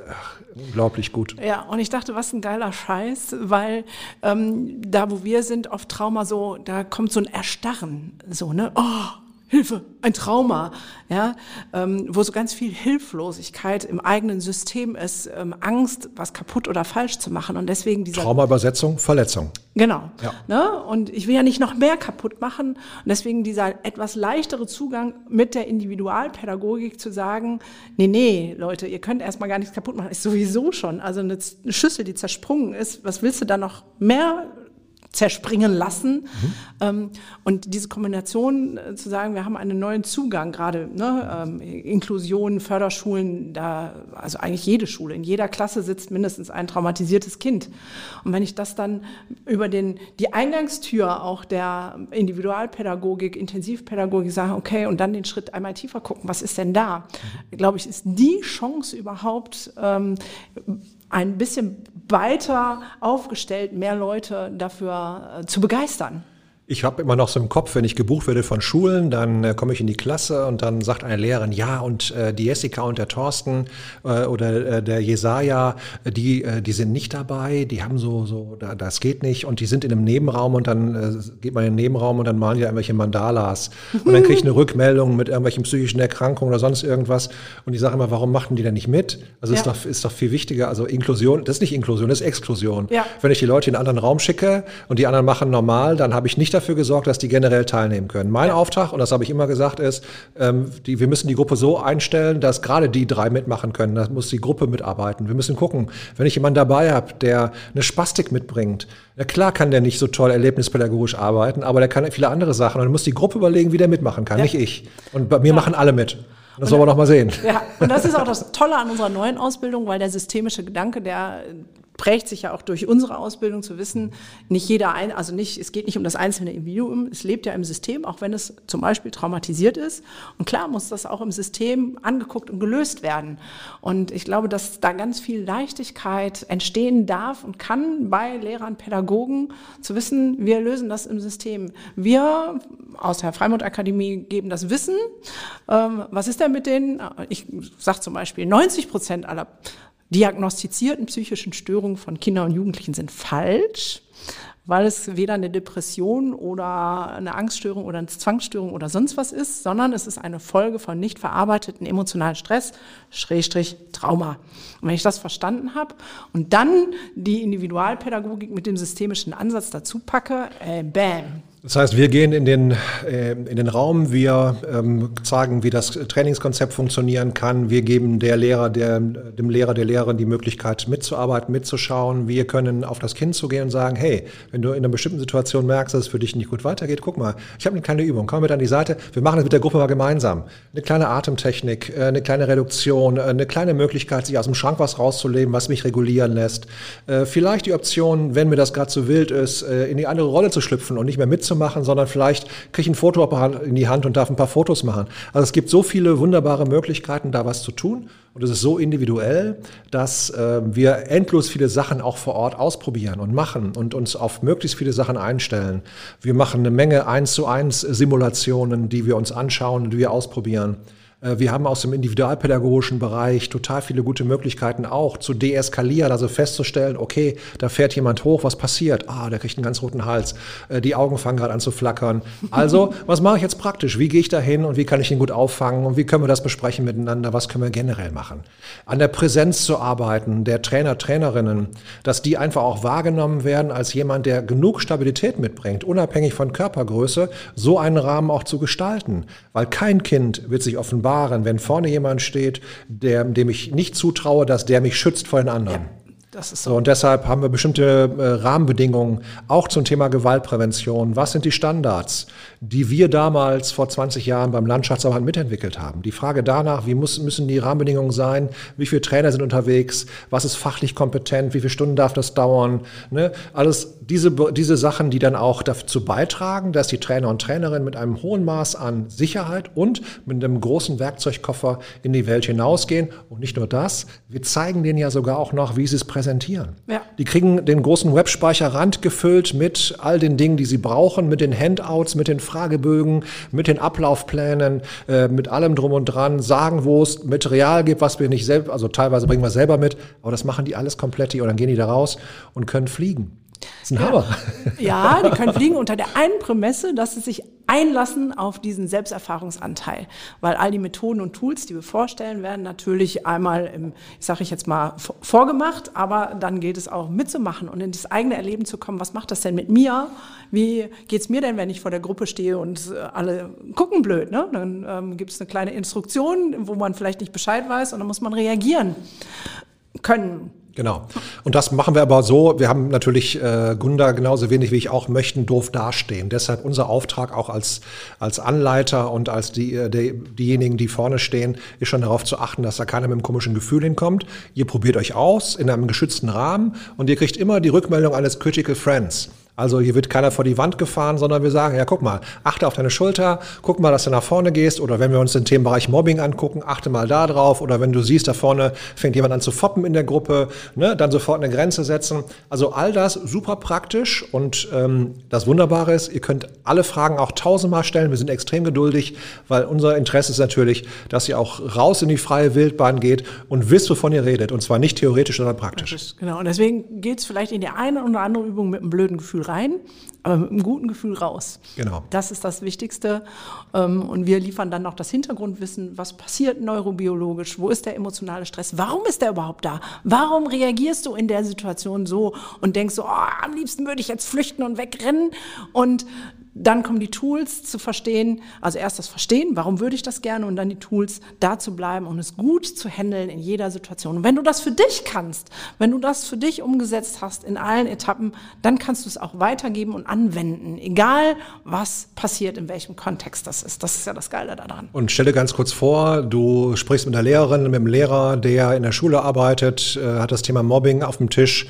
unglaublich gut. Ja, und ich dachte, was ein geiler Scheiß, weil ähm, da, wo wir sind, oft Trauma so, da kommt so ein Erstarren, so, ne? Oh, Hilfe, ein Trauma, ja, ähm, wo so ganz viel Hilflosigkeit im eigenen System ist, ähm, Angst, was kaputt oder falsch zu machen und deswegen dieser Traumaübersetzung, Verletzung. Genau. Ja. Ne? Und ich will ja nicht noch mehr kaputt machen. Und deswegen dieser etwas leichtere Zugang mit der Individualpädagogik zu sagen, nee, nee, Leute, ihr könnt erstmal gar nichts kaputt machen, ist sowieso schon. Also eine Schüssel, die zersprungen ist, was willst du da noch mehr zerspringen lassen. Ähm, und diese Kombination äh, zu sagen, wir haben einen neuen Zugang, gerade ne, ähm, Inklusion, Förderschulen, da, also eigentlich jede Schule, in jeder Klasse sitzt mindestens ein traumatisiertes Kind. Und wenn ich das dann über den, die Eingangstür auch der Individualpädagogik, Intensivpädagogik sage, okay, und dann den Schritt einmal tiefer gucken, was ist denn da? Glaube ich, ist die Chance überhaupt, ähm, ein bisschen weiter aufgestellt, mehr Leute dafür äh, zu begeistern. Ich habe immer noch so im Kopf, wenn ich gebucht werde von Schulen, dann äh, komme ich in die Klasse und dann sagt eine Lehrerin, ja, und äh, die Jessica und der Thorsten äh, oder äh, der Jesaja, äh, die, äh, die sind nicht dabei, die haben so, so, da, das geht nicht und die sind in einem Nebenraum und dann äh, geht man in den Nebenraum und dann malen die da irgendwelche Mandalas und dann kriege ich eine Rückmeldung mit irgendwelchen psychischen Erkrankungen oder sonst irgendwas und ich sage immer, warum machten die denn nicht mit? Also ist, Ja. doch, ist doch viel wichtiger, also Inklusion, das ist nicht Inklusion, das ist Exklusion. Ja. Wenn ich die Leute in einen anderen Raum schicke und die anderen machen normal, dann habe ich nicht dafür gesorgt, dass die generell teilnehmen können. Mein Auftrag, und das habe ich immer gesagt, ist, ähm, die, wir müssen die Gruppe so einstellen, dass gerade die drei mitmachen können. Da muss die Gruppe mitarbeiten. Wir müssen gucken, wenn ich jemanden dabei habe, der eine Spastik mitbringt, na klar kann der nicht so toll erlebnispädagogisch arbeiten, aber der kann viele andere Sachen. Und dann muss die Gruppe überlegen, wie der mitmachen kann, Ja. nicht ich. Und bei mir machen alle mit. Und das wollen wir noch mal sehen. Ja, und das ist auch das Tolle an unserer neuen Ausbildung, weil der systemische Gedanke, der prägt sich ja auch durch unsere Ausbildung zu wissen, nicht jeder ein, also nicht, es geht nicht um das einzelne Individuum, es lebt ja im System, auch wenn es zum Beispiel traumatisiert ist. Und klar muss das auch im System angeguckt und gelöst werden. Und ich glaube, dass da ganz viel Leichtigkeit entstehen darf und kann bei Lehrern, Pädagogen zu wissen, wir lösen das im System. Wir aus der Freimut Akademie geben das Wissen. Ähm, was ist denn mit denen? Ich sage zum Beispiel, 90 Prozent aller diagnostizierten psychischen Störungen von Kindern und Jugendlichen sind falsch, weil es weder eine Depression oder eine Angststörung oder eine Zwangsstörung oder sonst was ist, sondern es ist eine Folge von nicht verarbeiteten emotionalen Stress, Schrägstrich Trauma. Und wenn ich das verstanden habe und dann die Individualpädagogik mit dem systemischen Ansatz dazu packe, äh, bam, das heißt, wir gehen in den, äh, in den Raum, wir ähm, zeigen, wie das Trainingskonzept funktionieren kann. Wir geben der Lehrer, der, dem Lehrer, der Lehrerin die Möglichkeit mitzuarbeiten, mitzuschauen. Wir können auf das Kind zugehen und sagen, hey, wenn du in einer bestimmten Situation merkst, dass es für dich nicht gut weitergeht, guck mal, ich habe eine kleine Übung, komm mit an die Seite. Wir machen das mit der Gruppe mal gemeinsam. Eine kleine Atemtechnik, äh, eine kleine Reduktion, äh, eine kleine Möglichkeit, sich aus dem Schrank was rauszuleben, was mich regulieren lässt. Äh, vielleicht die Option, wenn mir das gerade zu wild ist, äh, in die andere Rolle zu schlüpfen und nicht mehr mitzumachen machen, sondern vielleicht kriege ich ein Fotoapparat in die Hand und darf ein paar Fotos machen. Also es gibt so viele wunderbare Möglichkeiten, da was zu tun. Und es ist so individuell, dass äh, wir endlos viele Sachen auch vor Ort ausprobieren und machen und uns auf möglichst viele Sachen einstellen. Wir machen eine Menge eins zu eins Simulationen, die wir uns anschauen und die wir ausprobieren. Äh, wir haben aus dem individualpädagogischen Bereich total viele gute Möglichkeiten auch zu deeskalieren, also festzustellen, okay, da fährt jemand hoch, was passiert? Ah, der kriegt einen ganz roten Hals, äh, die Augen fangen gerade an zu flackern. Also, was mache ich jetzt praktisch? Wie gehe ich da hin und wie kann ich ihn gut auffangen und wie können wir das besprechen miteinander? Was können wir generell machen? An der Präsenz zu arbeiten, der Trainer, Trainerinnen, dass die einfach auch wahrgenommen werden als jemand, der genug Stabilität mitbringt, unabhängig von Körpergröße, so einen Rahmen auch zu gestalten. Weil kein Kind wird sich offenbar bewahren, wenn vorne jemand steht, der, dem ich nicht zutraue, dass der mich schützt vor den anderen. Ja. Das ist so. so. Und deshalb haben wir bestimmte äh, Rahmenbedingungen, auch zum Thema Gewaltprävention. Was sind die Standards, die wir damals vor 20 Jahren beim Landschaftsverband mitentwickelt haben? Die Frage danach, wie muss, müssen die Rahmenbedingungen sein? Wie viele Trainer sind unterwegs? Was ist fachlich kompetent? Wie viele Stunden darf das dauern? Ne? Alles diese, diese Sachen, die dann auch dazu beitragen, dass die Trainer und Trainerinnen mit einem hohen Maß an Sicherheit und mit einem großen Werkzeugkoffer in die Welt hinausgehen. Und nicht nur das, wir zeigen denen ja sogar auch noch, wie sie es präsentieren. Ja. Die kriegen den großen Webspeicher randgefüllt mit all den Dingen, die sie brauchen, mit den Handouts, mit den Fragebögen, mit den Ablaufplänen, äh, mit allem drum und dran, sagen, wo es Material gibt, was wir nicht selbst, also teilweise bringen wir selber mit, aber das machen die alles komplett und dann gehen die da raus und können fliegen. Das ist ein Hammer. Ja, die können fliegen unter der einen Prämisse, dass sie sich einlassen auf diesen Selbsterfahrungsanteil. Weil all die Methoden und Tools, die wir vorstellen, werden natürlich einmal, sage ich jetzt mal, vorgemacht, aber dann gilt es auch mitzumachen und in das eigene Erleben zu kommen. Was macht das denn mit mir? Wie geht's mir denn, wenn ich vor der Gruppe stehe und äh, alle gucken blöd? Ne? Dann ähm, gibt es eine kleine Instruktion, wo man vielleicht nicht Bescheid weiß und dann muss man reagieren können. Genau. Und das machen wir aber so. Wir haben natürlich äh, Gunda genauso wenig wie ich auch möchten doof dastehen. Deshalb unser Auftrag auch als, als Anleiter und als die, äh, die, diejenigen, die vorne stehen, ist schon darauf zu achten, dass da keiner mit einem komischen Gefühl hinkommt. Ihr probiert euch aus in einem geschützten Rahmen und ihr kriegt immer die Rückmeldung eines Critical Friends. Also hier wird keiner vor die Wand gefahren, sondern wir sagen, ja guck mal, achte auf deine Schulter, guck mal, dass du nach vorne gehst oder wenn wir uns den Themenbereich Mobbing angucken, achte mal da drauf oder wenn du siehst, da vorne fängt jemand an zu foppen in der Gruppe, ne, dann sofort eine Grenze setzen. Also all das super praktisch und ähm, das Wunderbare ist, ihr könnt alle Fragen auch tausendmal stellen, wir sind extrem geduldig, weil unser Interesse ist natürlich, dass ihr auch raus in die freie Wildbahn geht und wisst, wovon ihr redet und zwar nicht theoretisch, sondern praktisch. Genau und deswegen geht es vielleicht in die eine oder andere Übung mit einem blöden Gefühl rein, aber mit einem guten Gefühl raus. Genau. Das ist das Wichtigste. Ähm, und wir liefern dann noch das Hintergrundwissen, was passiert neurobiologisch, wo ist der emotionale Stress, warum ist der überhaupt da, warum reagierst du in der Situation so und denkst so, oh, am liebsten würde ich jetzt flüchten und wegrennen und Dann kommen die Tools zu verstehen, also erst das Verstehen, warum würde ich das gerne und dann die Tools, da zu bleiben und es gut zu handeln in jeder Situation. Und wenn du das für dich kannst, wenn du das für dich umgesetzt hast in allen Etappen, dann kannst du es auch weitergeben und anwenden, egal was passiert, in welchem Kontext das ist. Das ist ja das Geile daran. Und stelle ganz kurz vor, du sprichst mit einer Lehrerin, mit einem Lehrer, der in der Schule arbeitet, äh, hat das Thema Mobbing auf dem Tisch,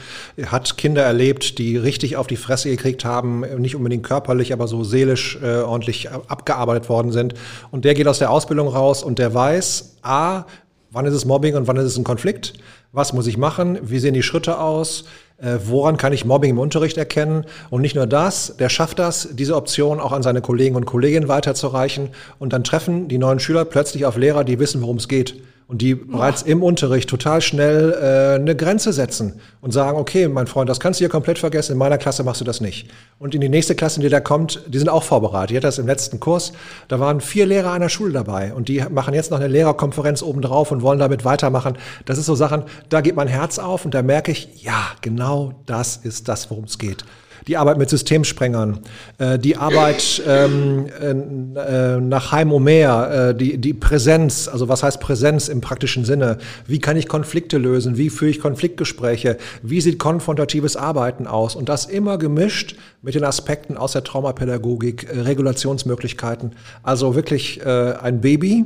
hat Kinder erlebt, die richtig auf die Fresse gekriegt haben, nicht unbedingt körperlich, aber so seelisch äh, ordentlich abgearbeitet worden sind. Und der geht aus der Ausbildung raus und der weiß, a, wann ist es Mobbing und wann ist es ein Konflikt? Was muss ich machen? Wie sehen die Schritte aus? Äh, woran kann ich Mobbing im Unterricht erkennen? Und nicht nur das, der schafft das, diese Option auch an seine Kollegen und Kolleginnen weiterzureichen. Und dann treffen die neuen Schüler plötzlich auf Lehrer, die wissen, worum es geht und die bereits im Unterricht total schnell äh, eine Grenze setzen und sagen, okay, mein Freund, das kannst du hier komplett vergessen, in meiner Klasse machst du das nicht. Und in die nächste Klasse, die da kommt, die sind auch vorbereitet. Ich hatte das im letzten Kurs, da waren vier Lehrer einer Schule dabei und die machen jetzt noch eine Lehrerkonferenz obendrauf und wollen damit weitermachen. Das ist so Sachen, da geht mein Herz auf und da merke ich, ja, genau das ist das, worum es geht die Arbeit mit Systemsprengern, äh, die Arbeit ähm, äh, nach Heim Omer, äh, die, die Präsenz, also was heißt Präsenz im praktischen Sinne? Wie kann ich Konflikte lösen? Wie führe ich Konfliktgespräche? Wie sieht konfrontatives Arbeiten aus? Und das immer gemischt mit den Aspekten aus der Traumapädagogik, äh, Regulationsmöglichkeiten. Also wirklich äh, ein Baby,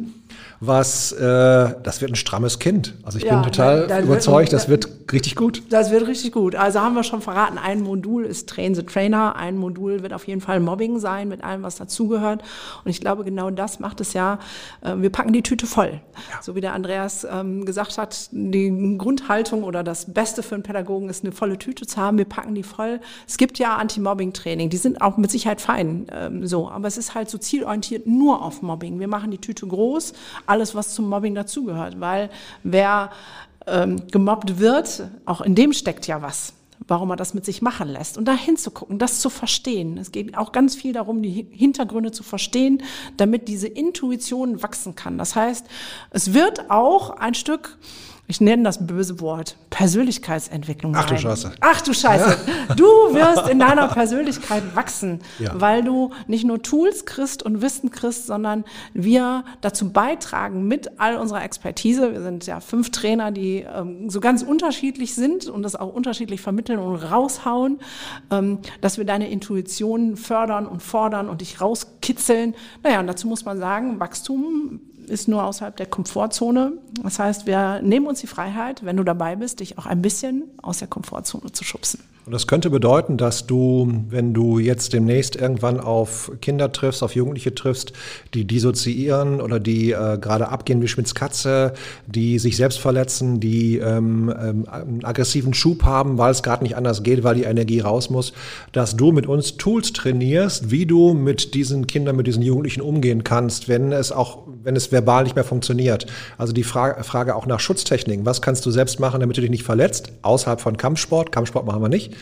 was, äh, das wird ein strammes Kind. Also ich ja, bin total da, da überzeugt, wird, das wird richtig gut. Das wird richtig gut. Also haben wir schon verraten, ein Modul ist Train the Trainer, ein Modul wird auf jeden Fall Mobbing sein mit allem, was dazugehört. Und ich glaube, genau das macht es ja, äh, wir packen die Tüte voll. Ja. So wie der Andreas ähm, gesagt hat, die Grundhaltung oder das Beste für einen Pädagogen ist, eine volle Tüte zu haben. Wir packen die voll. Es gibt ja Anti-Mobbing-Training, die sind auch mit Sicherheit fein ähm, so, aber es ist halt so zielorientiert nur auf Mobbing. Wir machen die Tüte groß, alles, was zum Mobbing dazugehört. Weil wer ähm, gemobbt wird, auch in dem steckt ja was warum er das mit sich machen lässt. Und da hinzugucken, das zu verstehen. Es geht auch ganz viel darum, die Hintergründe zu verstehen, damit diese Intuition wachsen kann. Das heißt, es wird auch ein Stück ich nenne das böse Wort, Persönlichkeitsentwicklung. Ach du Scheiße. Ach du Scheiße. Ja. Du wirst in deiner Persönlichkeit wachsen, ja. weil du nicht nur Tools kriegst und Wissen kriegst, sondern wir dazu beitragen mit all unserer Expertise. Wir sind ja fünf Trainer, die ähm, so ganz unterschiedlich sind und das auch unterschiedlich vermitteln und raushauen, ähm, dass wir deine Intuition fördern und fordern und dich rauskitzeln. Naja, und dazu muss man sagen, Wachstum ist nur außerhalb der Komfortzone. Das heißt, wir nehmen uns die Freiheit, wenn du dabei bist, dich auch ein bisschen aus der Komfortzone zu schubsen. Und das könnte bedeuten, dass du, wenn du jetzt demnächst irgendwann auf Kinder triffst, auf Jugendliche triffst, die dissoziieren oder die äh, gerade abgehen wie Schmitz Katze, die sich selbst verletzen, die ähm, ähm, einen aggressiven Schub haben, weil es gerade nicht anders geht, weil die Energie raus muss, dass du mit uns Tools trainierst, wie du mit diesen Kindern, mit diesen Jugendlichen umgehen kannst, wenn es auch, wenn es verbal nicht mehr funktioniert. Also die Frage, Frage auch nach Schutztechniken. Was kannst du selbst machen, damit du dich nicht verletzt? Außerhalb von Kampfsport. Kampfsport machen wir nicht.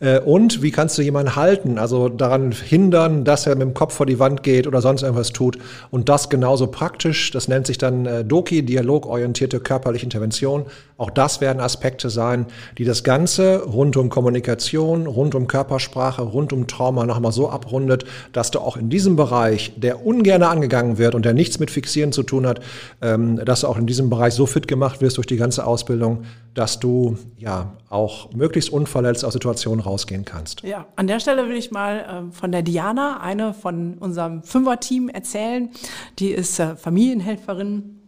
Äh, und wie kannst du jemanden halten, also daran hindern, dass er mit dem Kopf vor die Wand geht oder sonst irgendwas tut. Und das genauso praktisch, das nennt sich dann äh, DOKI, dialogorientierte körperliche Intervention. Auch das werden Aspekte sein, die das Ganze rund um Kommunikation, rund um Körpersprache, rund um Trauma nochmal so abrundet, dass du auch in diesem Bereich, der ungern angegangen wird und der nichts mit Fixieren zu tun hat, ähm, dass du auch in diesem Bereich so fit gemacht wirst durch die ganze Ausbildung, dass du ja auch möglichst unverletzt aus Situationen rausgehen kannst. Ja, an der Stelle will ich mal äh, von der Diana, eine von unserem Fünfer-Team, erzählen. Die ist äh, Familienhelferin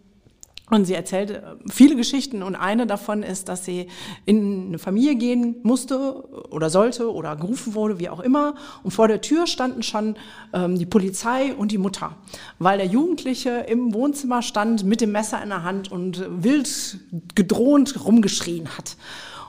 und sie erzählt äh, viele Geschichten und eine davon ist, dass sie in eine Familie gehen musste oder sollte oder gerufen wurde, wie auch immer. Und vor der Tür standen schon ähm, die Polizei und die Mutter, weil der Jugendliche im Wohnzimmer stand mit dem Messer in der Hand und wild gedrohend rumgeschrien hat.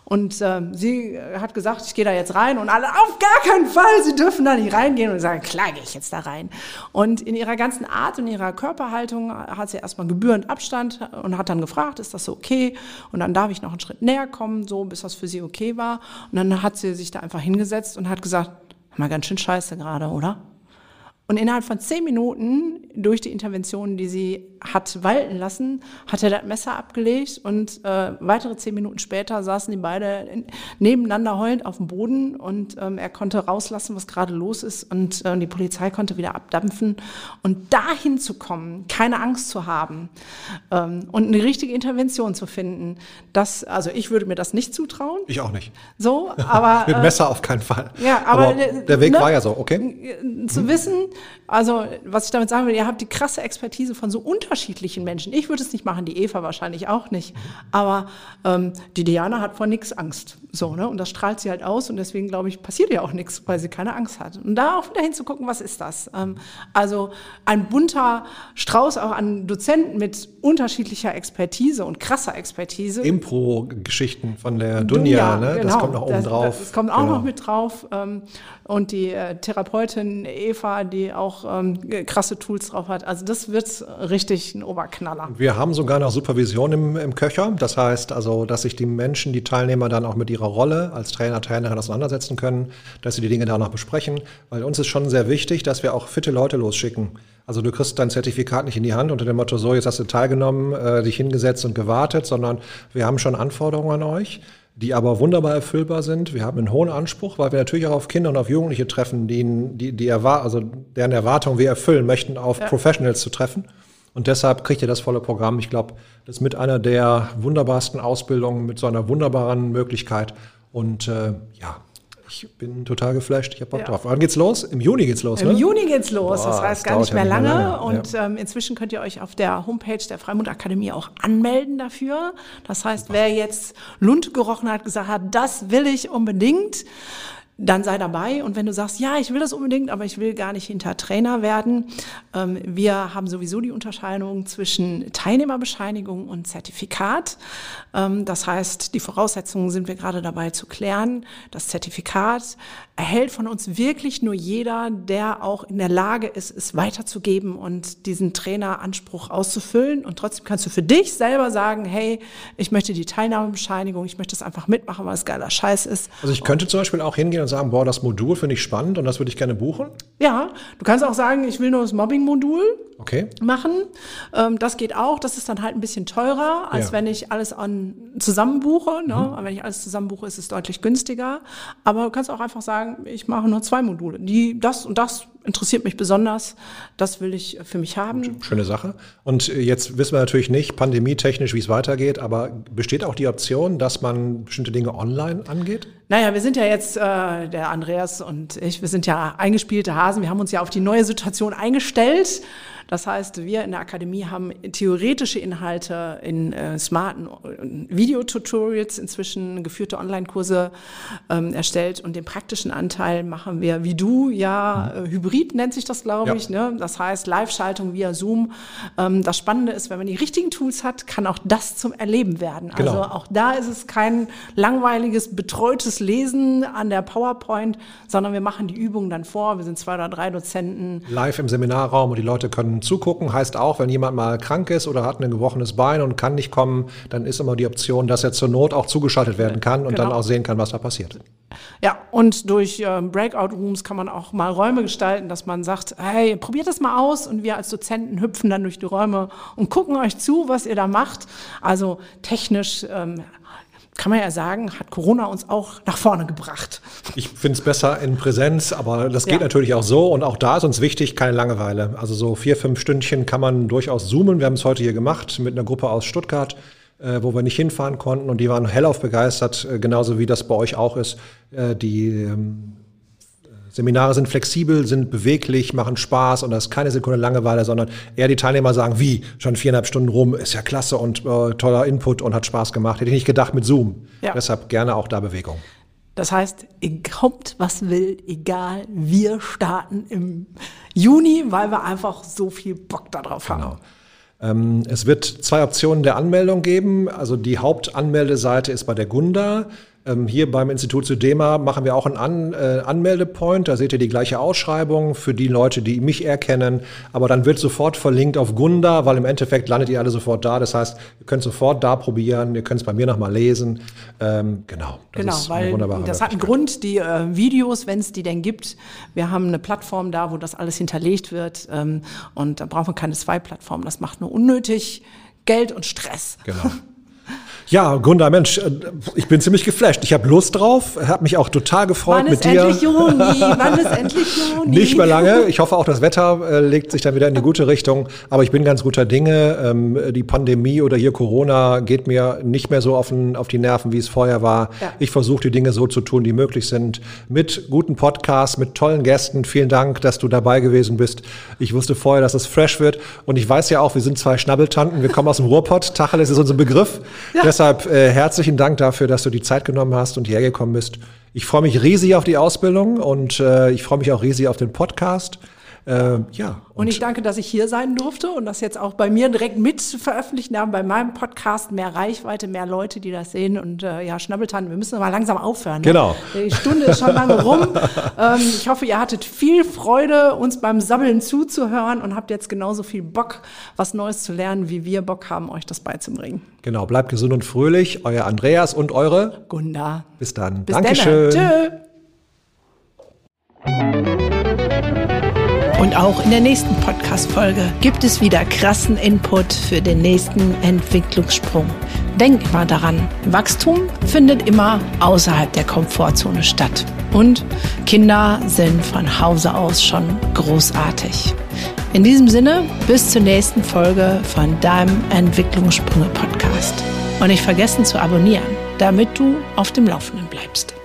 Und äh, sie hat gesagt, ich gehe da jetzt rein und alle auf gar keinen Fall, sie dürfen da nicht reingehen und sagen, klar gehe ich jetzt da rein. Und in ihrer ganzen Art und ihrer Körperhaltung hat sie erstmal gebührend Abstand und hat dann gefragt, ist das so okay? Und dann darf ich noch einen Schritt näher kommen, so bis das für sie okay war. Und dann hat sie sich da einfach hingesetzt und hat gesagt, mal ganz schön scheiße gerade, oder? Und innerhalb von zehn Minuten, durch die Intervention, die sie hat walten lassen, hat er das Messer abgelegt und äh, weitere zehn Minuten später saßen die beide nebeneinander heulend auf dem Boden und ähm, er konnte rauslassen, was gerade los ist und äh, die Polizei konnte wieder abdampfen. Und dahin zu kommen, keine Angst zu haben ähm, und eine richtige Intervention zu finden, das, also ich würde mir das nicht zutrauen. Ich auch nicht. So, aber. Mit Messer auf keinen Fall. Ja, aber, aber der Weg ne, war ja so, okay. Zu hm. wissen, also, was ich damit sagen will, ihr habt die krasse Expertise von so unterschiedlichen Menschen. Ich würde es nicht machen, die Eva wahrscheinlich auch nicht. Aber ähm, die Diana hat vor nichts Angst. So, ne? Und das strahlt sie halt aus und deswegen, glaube ich, passiert ihr auch nichts, weil sie keine Angst hat. Und da auch wieder hinzugucken, was ist das? Ähm, also ein bunter Strauß auch an Dozenten mit unterschiedlicher Expertise und krasser Expertise. Impro-Geschichten von der Dunja, Dunja ne? Genau. Das kommt noch oben das, drauf. Das kommt auch genau. noch mit drauf. Ähm, und die äh, Therapeutin Eva, die auch ähm, krasse Tools drauf hat. Also das wird richtig ein Oberknaller. Wir haben sogar noch Supervision im, im Köcher. Das heißt also, dass sich die Menschen, die Teilnehmer dann auch mit ihrer Rolle als Trainer, Trainerin auseinandersetzen können, dass sie die Dinge da noch besprechen. Weil uns ist schon sehr wichtig, dass wir auch fitte Leute losschicken. Also du kriegst dein Zertifikat nicht in die Hand unter dem Motto, so, jetzt hast du teilgenommen, äh, dich hingesetzt und gewartet, sondern wir haben schon Anforderungen an euch die aber wunderbar erfüllbar sind. Wir haben einen hohen Anspruch, weil wir natürlich auch auf Kinder und auf Jugendliche treffen, die, die, die erwar also deren Erwartungen wir erfüllen möchten, auf ja. Professionals zu treffen. Und deshalb kriegt ihr das volle Programm. Ich glaube, das ist mit einer der wunderbarsten Ausbildungen, mit so einer wunderbaren Möglichkeit. Und äh, ja, ich bin total geflasht. Ich habe Bock ja. drauf. Wann geht's los? Im Juni geht's los, Im ne? Juni geht's los. Boah, das heißt gar nicht mehr lange. lange. Und ja. ähm, inzwischen könnt ihr euch auf der Homepage der Freimund Akademie auch anmelden dafür. Das heißt, wer jetzt Lund gerochen hat, gesagt hat, das will ich unbedingt, dann sei dabei. Und wenn du sagst, ja, ich will das unbedingt, aber ich will gar nicht hinter Trainer werden, ähm, wir haben sowieso die Unterscheidung zwischen Teilnehmerbescheinigung und Zertifikat. Ähm, das heißt, die Voraussetzungen sind wir gerade dabei zu klären. Das Zertifikat erhält von uns wirklich nur jeder, der auch in der Lage ist, es weiterzugeben und diesen Traineranspruch auszufüllen. Und trotzdem kannst du für dich selber sagen, hey, ich möchte die Teilnahmebescheinigung, ich möchte es einfach mitmachen, weil es geiler Scheiß ist. Also ich könnte zum Beispiel auch hingehen und sagen, boah, das Modul finde ich spannend und das würde ich gerne buchen? Ja, du kannst auch sagen, ich will nur das Mobbing-Modul okay. machen. Ähm, das geht auch. Das ist dann halt ein bisschen teurer, als ja. wenn ich alles an, zusammen buche. Ne? Mhm. Wenn ich alles zusammen buche, ist es deutlich günstiger. Aber du kannst auch einfach sagen, ich mache nur zwei Module. Die, das und das interessiert mich besonders. Das will ich für mich haben. Schöne Sache. Und jetzt wissen wir natürlich nicht, pandemietechnisch, wie es weitergeht, aber besteht auch die Option, dass man bestimmte Dinge online angeht? Naja, wir sind ja jetzt, äh, der Andreas und ich, wir sind ja eingespielte Hasen. Wir haben uns ja auf die neue Situation eingestellt. Das heißt, wir in der Akademie haben theoretische Inhalte in äh, smarten äh, Videotutorials, inzwischen geführte Online-Kurse ähm, erstellt und den praktischen Anteil machen wir, wie du, ja, äh, Hybrid nennt sich das, glaube ja. ich. Ne? Das heißt, Live-Schaltung via Zoom. Ähm, das Spannende ist, wenn man die richtigen Tools hat, kann auch das zum Erleben werden. Genau. Also auch da ist es kein langweiliges, betreutes Lesen an der PowerPoint, sondern wir machen die Übungen dann vor. Wir sind zwei oder drei Dozenten. Live im Seminarraum und die Leute können zugucken heißt auch, wenn jemand mal krank ist oder hat ein gebrochenes Bein und kann nicht kommen, dann ist immer die Option, dass er zur Not auch zugeschaltet werden kann und genau. dann auch sehen kann, was da passiert. Ja, und durch äh, Breakout Rooms kann man auch mal Räume gestalten, dass man sagt, hey, probiert das mal aus und wir als Dozenten hüpfen dann durch die Räume und gucken euch zu, was ihr da macht. Also technisch ähm, kann man ja sagen, hat Corona uns auch nach vorne gebracht. Ich finde es besser in Präsenz, aber das geht ja. natürlich auch so. Und auch da ist uns wichtig, keine Langeweile. Also so vier, fünf Stündchen kann man durchaus zoomen. Wir haben es heute hier gemacht mit einer Gruppe aus Stuttgart, äh, wo wir nicht hinfahren konnten. Und die waren hellauf begeistert, äh, genauso wie das bei euch auch ist. Äh, die ähm, Seminare sind flexibel, sind beweglich, machen Spaß und da ist keine Sekunde Langeweile, sondern eher die Teilnehmer sagen, wie, schon viereinhalb Stunden rum, ist ja klasse und äh, toller Input und hat Spaß gemacht. Hätte ich nicht gedacht mit Zoom. Ja. Deshalb gerne auch da Bewegung. Das heißt, kommt, was will, egal, wir starten im Juni, weil wir einfach so viel Bock darauf haben. Genau. Ähm, es wird zwei Optionen der Anmeldung geben. Also die Hauptanmeldeseite ist bei der Gunda. Ähm, hier beim Institut Sudema machen wir auch einen An äh, Anmeldepoint. Da seht ihr die gleiche Ausschreibung für die Leute, die mich erkennen. Aber dann wird sofort verlinkt auf Gunda, weil im Endeffekt landet ihr alle sofort da. Das heißt, ihr könnt sofort da probieren. Ihr könnt es bei mir nochmal lesen. Ähm, genau. Das genau, weil das hat einen Grund. Die äh, Videos, wenn es die denn gibt, wir haben eine Plattform da, wo das alles hinterlegt wird. Ähm, und da brauchen wir keine zwei Plattformen. Das macht nur unnötig Geld und Stress. Genau. Ja, Gunda, Mensch, äh, ich bin ziemlich geflasht. Ich habe Lust drauf, habe mich auch total gefreut Wann mit dir. Endlich Juni? Wann ist endlich Juni? Nicht mehr lange. Ich hoffe auch, das Wetter äh, legt sich dann wieder in die gute Richtung. Aber ich bin ganz guter Dinge. Ähm, die Pandemie oder hier Corona geht mir nicht mehr so auf die Nerven, wie es vorher war. Ja. Ich versuche die Dinge so zu tun, die möglich sind. Mit guten Podcasts, mit tollen Gästen. Vielen Dank, dass du dabei gewesen bist. Ich wusste vorher, dass es fresh wird. Und ich weiß ja auch, wir sind zwei Schnabbeltanten. Wir kommen aus dem Ruhrpott. Tacheles ist unser Begriff. Ja. Deshalb äh, herzlichen Dank dafür, dass du die Zeit genommen hast und hierher gekommen bist. Ich freue mich riesig auf die Ausbildung und äh, ich freue mich auch riesig auf den Podcast. Äh, ja. Und, und, ich danke, dass ich hier sein durfte und das jetzt auch bei mir direkt mit veröffentlichen haben, bei meinem Podcast. Mehr Reichweite, mehr Leute, die das sehen. Und äh, ja, Schnabbeltan, wir müssen mal langsam aufhören. Ne? Genau. Die Stunde ist schon lange rum. ähm, ich hoffe, ihr hattet viel Freude, uns beim Sabbeln zuzuhören und habt jetzt genauso viel Bock, was Neues zu lernen, wie wir Bock haben, euch das beizubringen. Genau, bleibt gesund und fröhlich. Euer Andreas und eure Gunda. Bis dann. Bis Dankeschön. Tschö. Und auch in der nächsten Podcast-Folge gibt es wieder krassen Input für den nächsten Entwicklungssprung. Denk immer daran, Wachstum findet immer außerhalb der Komfortzone statt. Und Kinder sind von Hause aus schon großartig. In diesem Sinne, bis zur nächsten Folge von deinem Entwicklungssprünge Podcast. Und nicht vergessen zu abonnieren, damit du auf dem Laufenden bleibst.